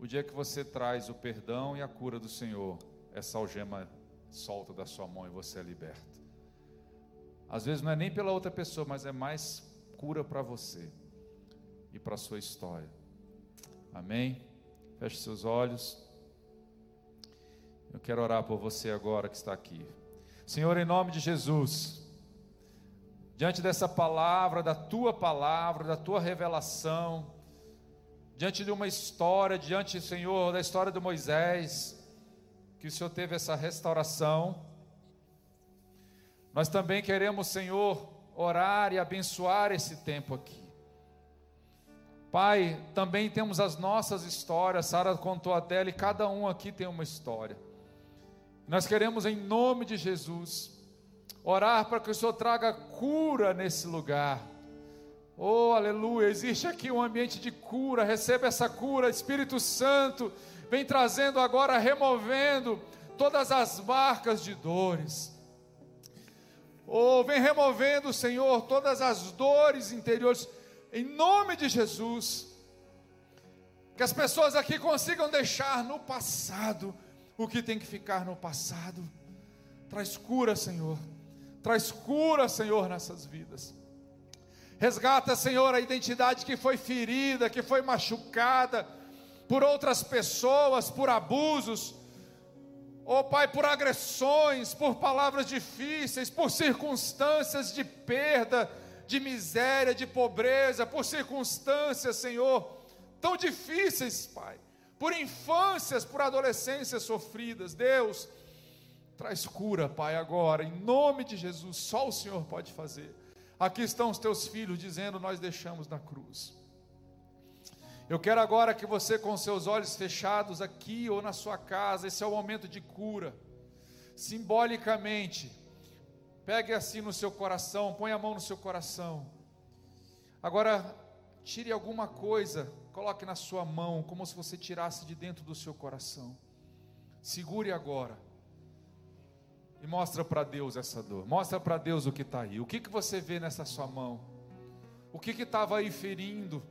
O dia que você traz o perdão e a cura do Senhor, essa algema solta da sua mão e você é liberto. Às vezes não é nem pela outra pessoa, mas é mais cura para você e para a sua história. Amém? Feche seus olhos. Eu quero orar por você agora que está aqui. Senhor, em nome de Jesus, diante dessa palavra, da tua palavra, da tua revelação, diante de uma história, diante, Senhor, da história de Moisés, que o Senhor teve essa restauração. Nós também queremos, Senhor, orar e abençoar esse tempo aqui. Pai, também temos as nossas histórias, Sara contou a dela e cada um aqui tem uma história. Nós queremos, em nome de Jesus, orar para que o Senhor traga cura nesse lugar Oh, aleluia! Existe aqui um ambiente de cura. Receba essa cura, Espírito Santo. Vem trazendo agora, removendo todas as marcas de dores. Oh, vem removendo, Senhor, todas as dores interiores, em nome de Jesus. Que as pessoas aqui consigam deixar no passado o que tem que ficar no passado. Traz cura, Senhor. Traz cura, Senhor, nessas vidas. Resgata, Senhor, a identidade que foi ferida, que foi machucada por outras pessoas, por abusos, oh Pai, por agressões, por palavras difíceis, por circunstâncias de perda, de miséria, de pobreza, por circunstâncias, Senhor, tão difíceis, Pai, por infâncias, por adolescências sofridas. Deus, traz cura, Pai, agora, em nome de Jesus, só o Senhor pode fazer. Aqui estão os teus filhos dizendo: Nós deixamos na cruz. Eu quero agora que você, com seus olhos fechados aqui ou na sua casa, esse é o momento de cura. Simbolicamente, pegue assim no seu coração, põe a mão no seu coração. Agora, tire alguma coisa, coloque na sua mão, como se você tirasse de dentro do seu coração. Segure agora. E mostra para Deus essa dor. Mostra para Deus o que está aí. O que, que você vê nessa sua mão? O que estava aí ferindo?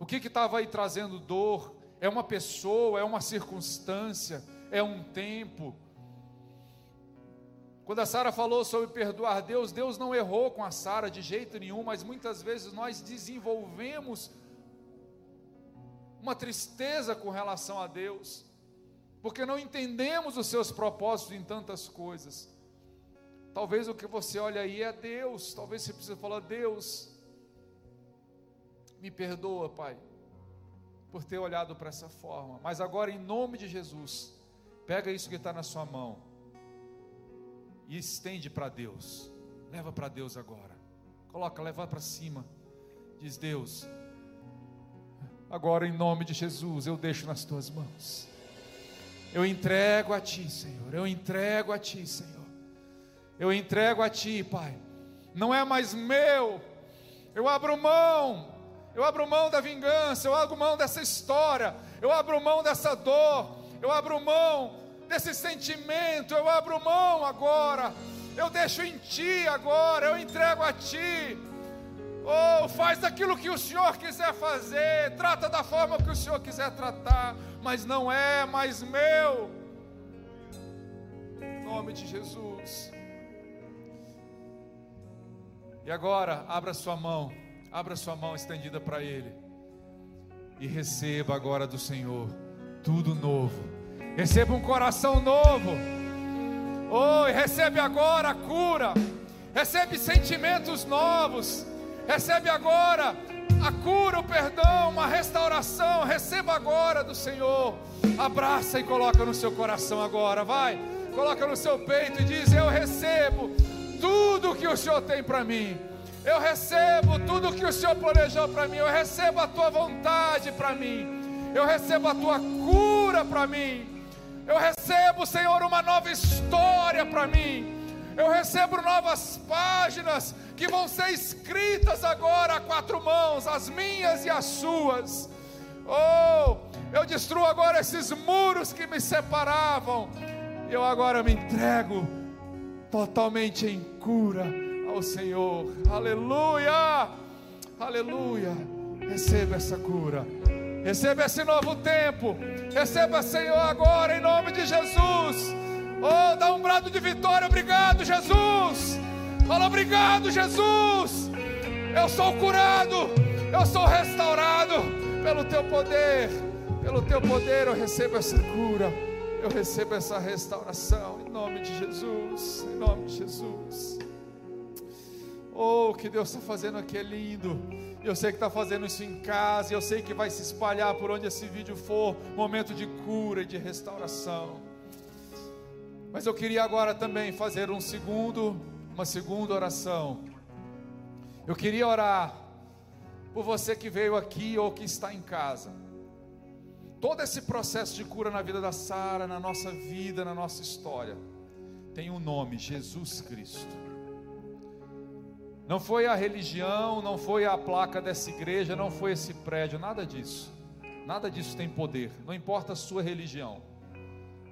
O que estava aí trazendo dor? é uma pessoa, é uma circunstância, é um tempo. Quando a Sara falou sobre perdoar Deus, Deus não errou com a Sara de jeito nenhum, mas muitas vezes nós desenvolvemos uma tristeza com relação a Deus, porque não entendemos os seus propósitos em tantas coisas. Talvez o que você olha aí é Deus, talvez você precise falar: Deus, me perdoa, Pai, por ter olhado para essa forma, mas agora, em nome de Jesus, pega isso que está na sua mão e estende para Deus, leva para Deus agora, coloca, leva para cima, diz: Deus, Agora, em nome de Jesus, eu deixo nas tuas mãos. Eu entrego a ti, Senhor. Eu entrego a ti, Senhor. Eu entrego a ti, Pai. Não é mais meu. Eu abro mão. Eu abro mão da vingança. Eu abro mão dessa história. Eu abro mão dessa dor. Eu abro mão desse sentimento. Eu abro mão agora. Eu deixo em ti agora. Eu entrego a ti. Oh, faz aquilo que o Senhor quiser fazer, trata da forma que o Senhor quiser tratar, mas não é mais meu. Em nome de Jesus. E agora, abra sua mão, abra sua mão estendida para Ele, e receba agora do Senhor tudo novo. Receba um coração novo. Oh, recebe agora a cura. Recebe sentimentos novos Recebe agora a cura, o perdão, uma restauração. Receba agora do Senhor. Abraça e coloca no seu coração agora, vai. Coloca no seu peito e diz: Eu recebo tudo que o Senhor tem para mim. Eu recebo tudo que o Senhor planejou para mim. Eu recebo a tua vontade para mim. Eu recebo a tua cura para mim. Eu recebo, Senhor, uma nova história para mim. Eu recebo novas páginas que vão ser escritas agora a quatro mãos, as minhas e as suas. Oh, eu destruo agora esses muros que me separavam. Eu agora me entrego totalmente em cura ao Senhor. Aleluia! Aleluia! Receba essa cura. Receba esse novo tempo. Receba, Senhor, agora em nome de Jesus. Oh, dá um brado de vitória. Obrigado, Jesus. Fala, obrigado, Jesus. Eu sou curado. Eu sou restaurado pelo teu poder. Pelo teu poder eu recebo essa cura. Eu recebo essa restauração. Em nome de Jesus. Em nome de Jesus. Oh, o que Deus está fazendo aqui é lindo. Eu sei que está fazendo isso em casa. Eu sei que vai se espalhar por onde esse vídeo for. Momento de cura e de restauração. Mas eu queria agora também fazer um segundo, uma segunda oração. Eu queria orar por você que veio aqui ou que está em casa. Todo esse processo de cura na vida da Sara, na nossa vida, na nossa história, tem um nome: Jesus Cristo. Não foi a religião, não foi a placa dessa igreja, não foi esse prédio, nada disso. Nada disso tem poder, não importa a sua religião.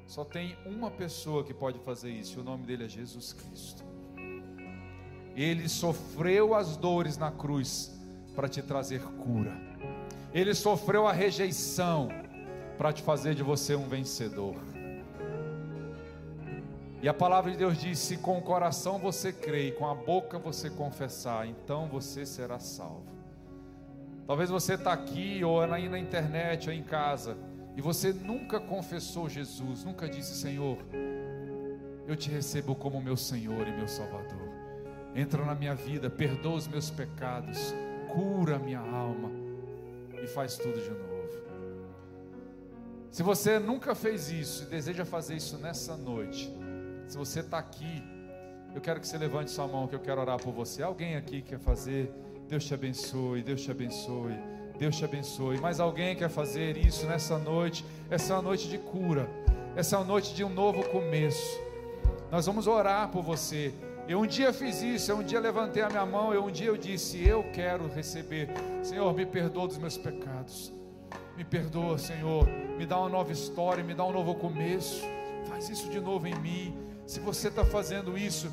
Só tem uma pessoa que pode fazer isso, e o nome dele é Jesus Cristo. Ele sofreu as dores na cruz para te trazer cura. Ele sofreu a rejeição para te fazer de você um vencedor. E a palavra de Deus diz: se com o coração você crê e com a boca você confessar, então você será salvo. Talvez você está aqui, ou aí na internet, ou em casa e você nunca confessou Jesus, nunca disse: Senhor, eu te recebo como meu Senhor e meu Salvador. Entra na minha vida, perdoa os meus pecados, cura minha alma e faz tudo de novo. Se você nunca fez isso e deseja fazer isso nessa noite, se você está aqui, eu quero que você levante sua mão, que eu quero orar por você. Alguém aqui quer fazer? Deus te abençoe, Deus te abençoe. Deus te abençoe. Mas alguém quer fazer isso nessa noite? Essa é uma noite de cura. Essa é uma noite de um novo começo. Nós vamos orar por você. Eu um dia fiz isso, eu um dia levantei a minha mão, eu um dia eu disse, eu quero receber. Senhor, me perdoa dos meus pecados. Me perdoa, Senhor. Me dá uma nova história, me dá um novo começo. Faz isso de novo em mim. Se você está fazendo isso,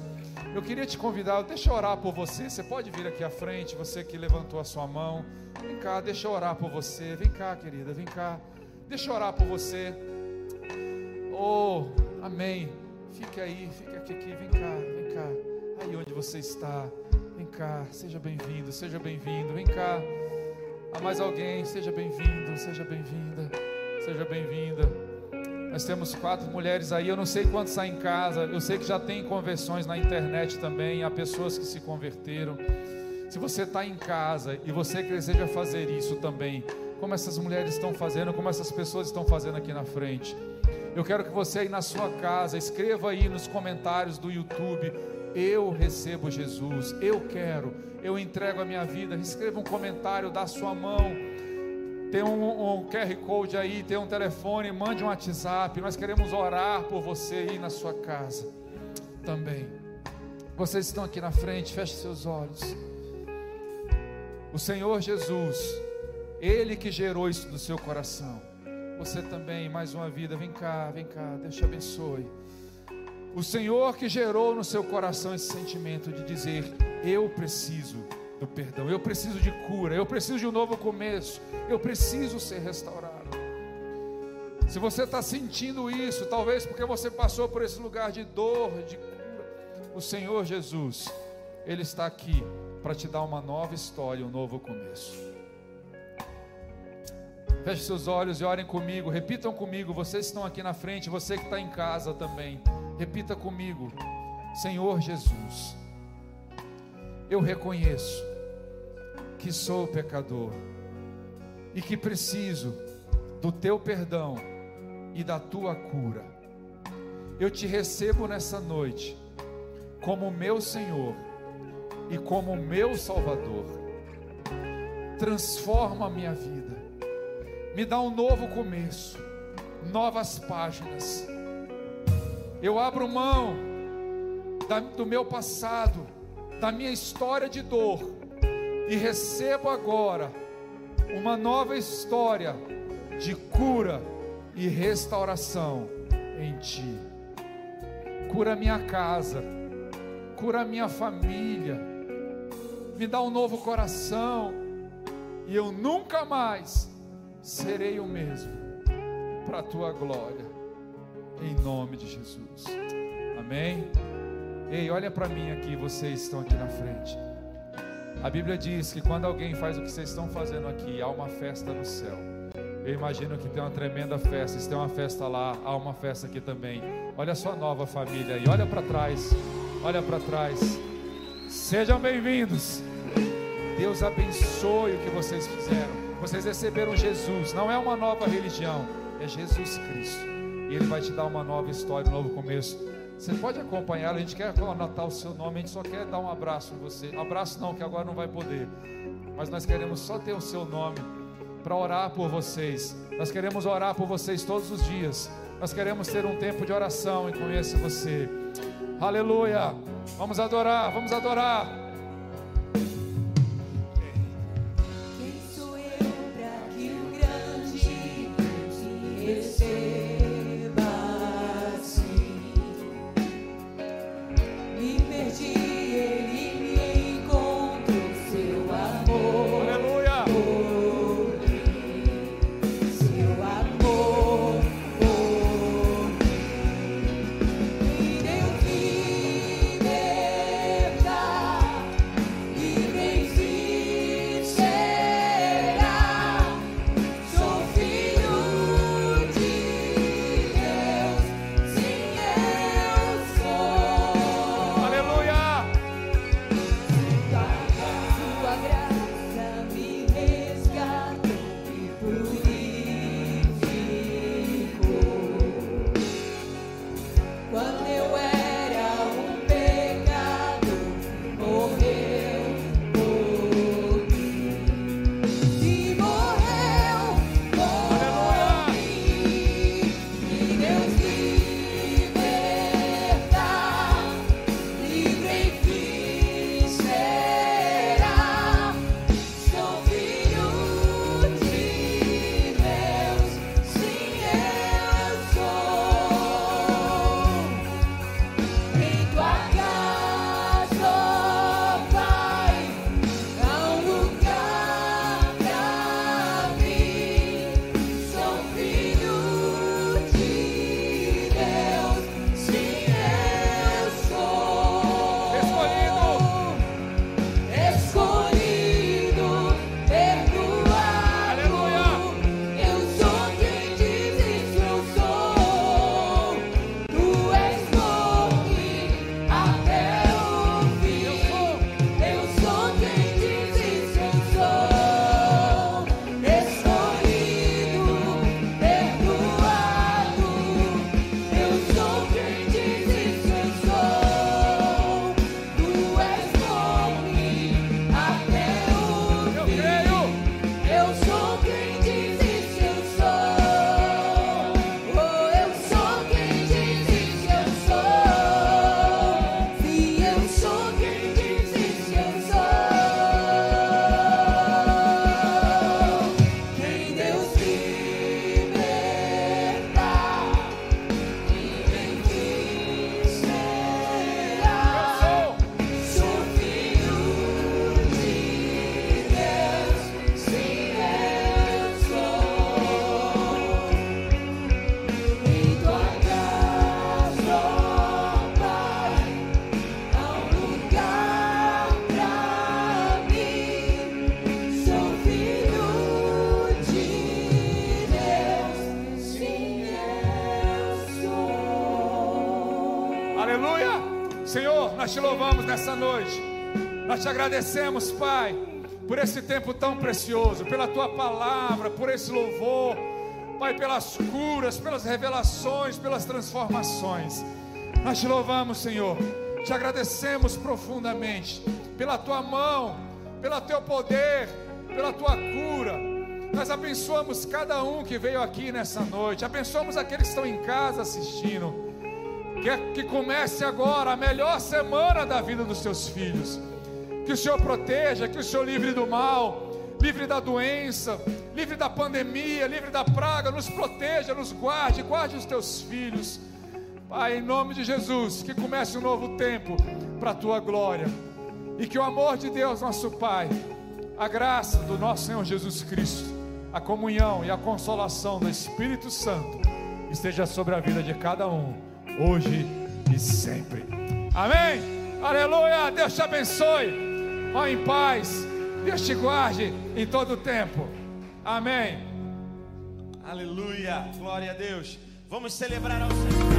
eu queria te convidar, deixa eu orar por você. Você pode vir aqui à frente, você que levantou a sua mão. Vem cá, deixa eu orar por você. Vem cá, querida, vem cá. Deixa eu orar por você. Oh, amém. Fique aí, fique aqui, aqui, vem cá, vem cá. Aí onde você está, vem cá, seja bem-vindo, seja bem-vindo, vem cá. Há mais alguém, seja bem-vindo, seja bem-vinda, seja bem-vinda. Nós temos quatro mulheres aí, eu não sei quantos saem em casa, eu sei que já tem conversões na internet também, há pessoas que se converteram. Se você está em casa e você deseja fazer isso também, como essas mulheres estão fazendo, como essas pessoas estão fazendo aqui na frente. Eu quero que você aí na sua casa, escreva aí nos comentários do YouTube, eu recebo Jesus, eu quero, eu entrego a minha vida. Escreva um comentário da sua mão. Tem um, um QR Code aí, tem um telefone, mande um WhatsApp. Nós queremos orar por você aí na sua casa também. Vocês estão aqui na frente, feche seus olhos. O Senhor Jesus ele que gerou isso no seu coração. Você também, mais uma vida, vem cá, vem cá, Deus te abençoe. O Senhor que gerou no seu coração esse sentimento de dizer: Eu preciso do perdão, eu preciso de cura, eu preciso de um novo começo, eu preciso ser restaurado. Se você está sentindo isso, talvez porque você passou por esse lugar de dor, de cura, o Senhor Jesus, Ele está aqui para te dar uma nova história, um novo começo. Feche seus olhos e orem comigo. Repitam comigo. Vocês estão aqui na frente, você que está em casa também. Repita comigo. Senhor Jesus, eu reconheço que sou pecador e que preciso do teu perdão e da tua cura. Eu te recebo nessa noite como meu Senhor e como meu Salvador. Transforma a minha vida me dá um novo começo, novas páginas. Eu abro mão do meu passado, da minha história de dor, e recebo agora uma nova história de cura e restauração em Ti. Cura minha casa, cura minha família, me dá um novo coração, e eu nunca mais serei o mesmo para a tua glória, em nome de Jesus. Amém? Ei, olha para mim aqui, vocês estão aqui na frente. A Bíblia diz que quando alguém faz o que vocês estão fazendo aqui, há uma festa no céu. Eu imagino que tem uma tremenda festa. Se tem uma festa lá, há uma festa aqui também. Olha a sua nova família aí, olha para trás, olha para trás. Sejam bem-vindos. Deus abençoe o que vocês fizeram. Vocês receberam Jesus, não é uma nova religião, é Jesus Cristo. E Ele vai te dar uma nova história, um novo começo. Você pode acompanhar, a gente quer anotar o seu nome, a gente só quer dar um abraço em você. Abraço não, que agora não vai poder. Mas nós queremos só ter o seu nome para orar por vocês. Nós queremos orar por vocês todos os dias. Nós queremos ter um tempo de oração e conhecer você. Aleluia! Vamos adorar, vamos adorar. Nós te louvamos nessa noite. Nós te agradecemos, Pai, por esse tempo tão precioso, pela tua palavra, por esse louvor, Pai, pelas curas, pelas revelações, pelas transformações. Nós te louvamos, Senhor. Te agradecemos profundamente pela tua mão, pelo teu poder, pela tua cura. Nós abençoamos cada um que veio aqui nessa noite. Abençoamos aqueles que estão em casa assistindo. Que, que comece agora a melhor semana da vida dos seus filhos. Que o Senhor proteja, que o Senhor livre do mal, livre da doença, livre da pandemia, livre da praga. Nos proteja, nos guarde, guarde os teus filhos. Pai, em nome de Jesus, que comece um novo tempo para a tua glória. E que o amor de Deus, nosso Pai, a graça do nosso Senhor Jesus Cristo, a comunhão e a consolação do Espírito Santo esteja sobre a vida de cada um, hoje e sempre. Amém? Aleluia! Deus te abençoe. Vá em paz. Deus te guarde em todo o tempo. Amém. Aleluia. Glória a Deus. Vamos celebrar ao Senhor.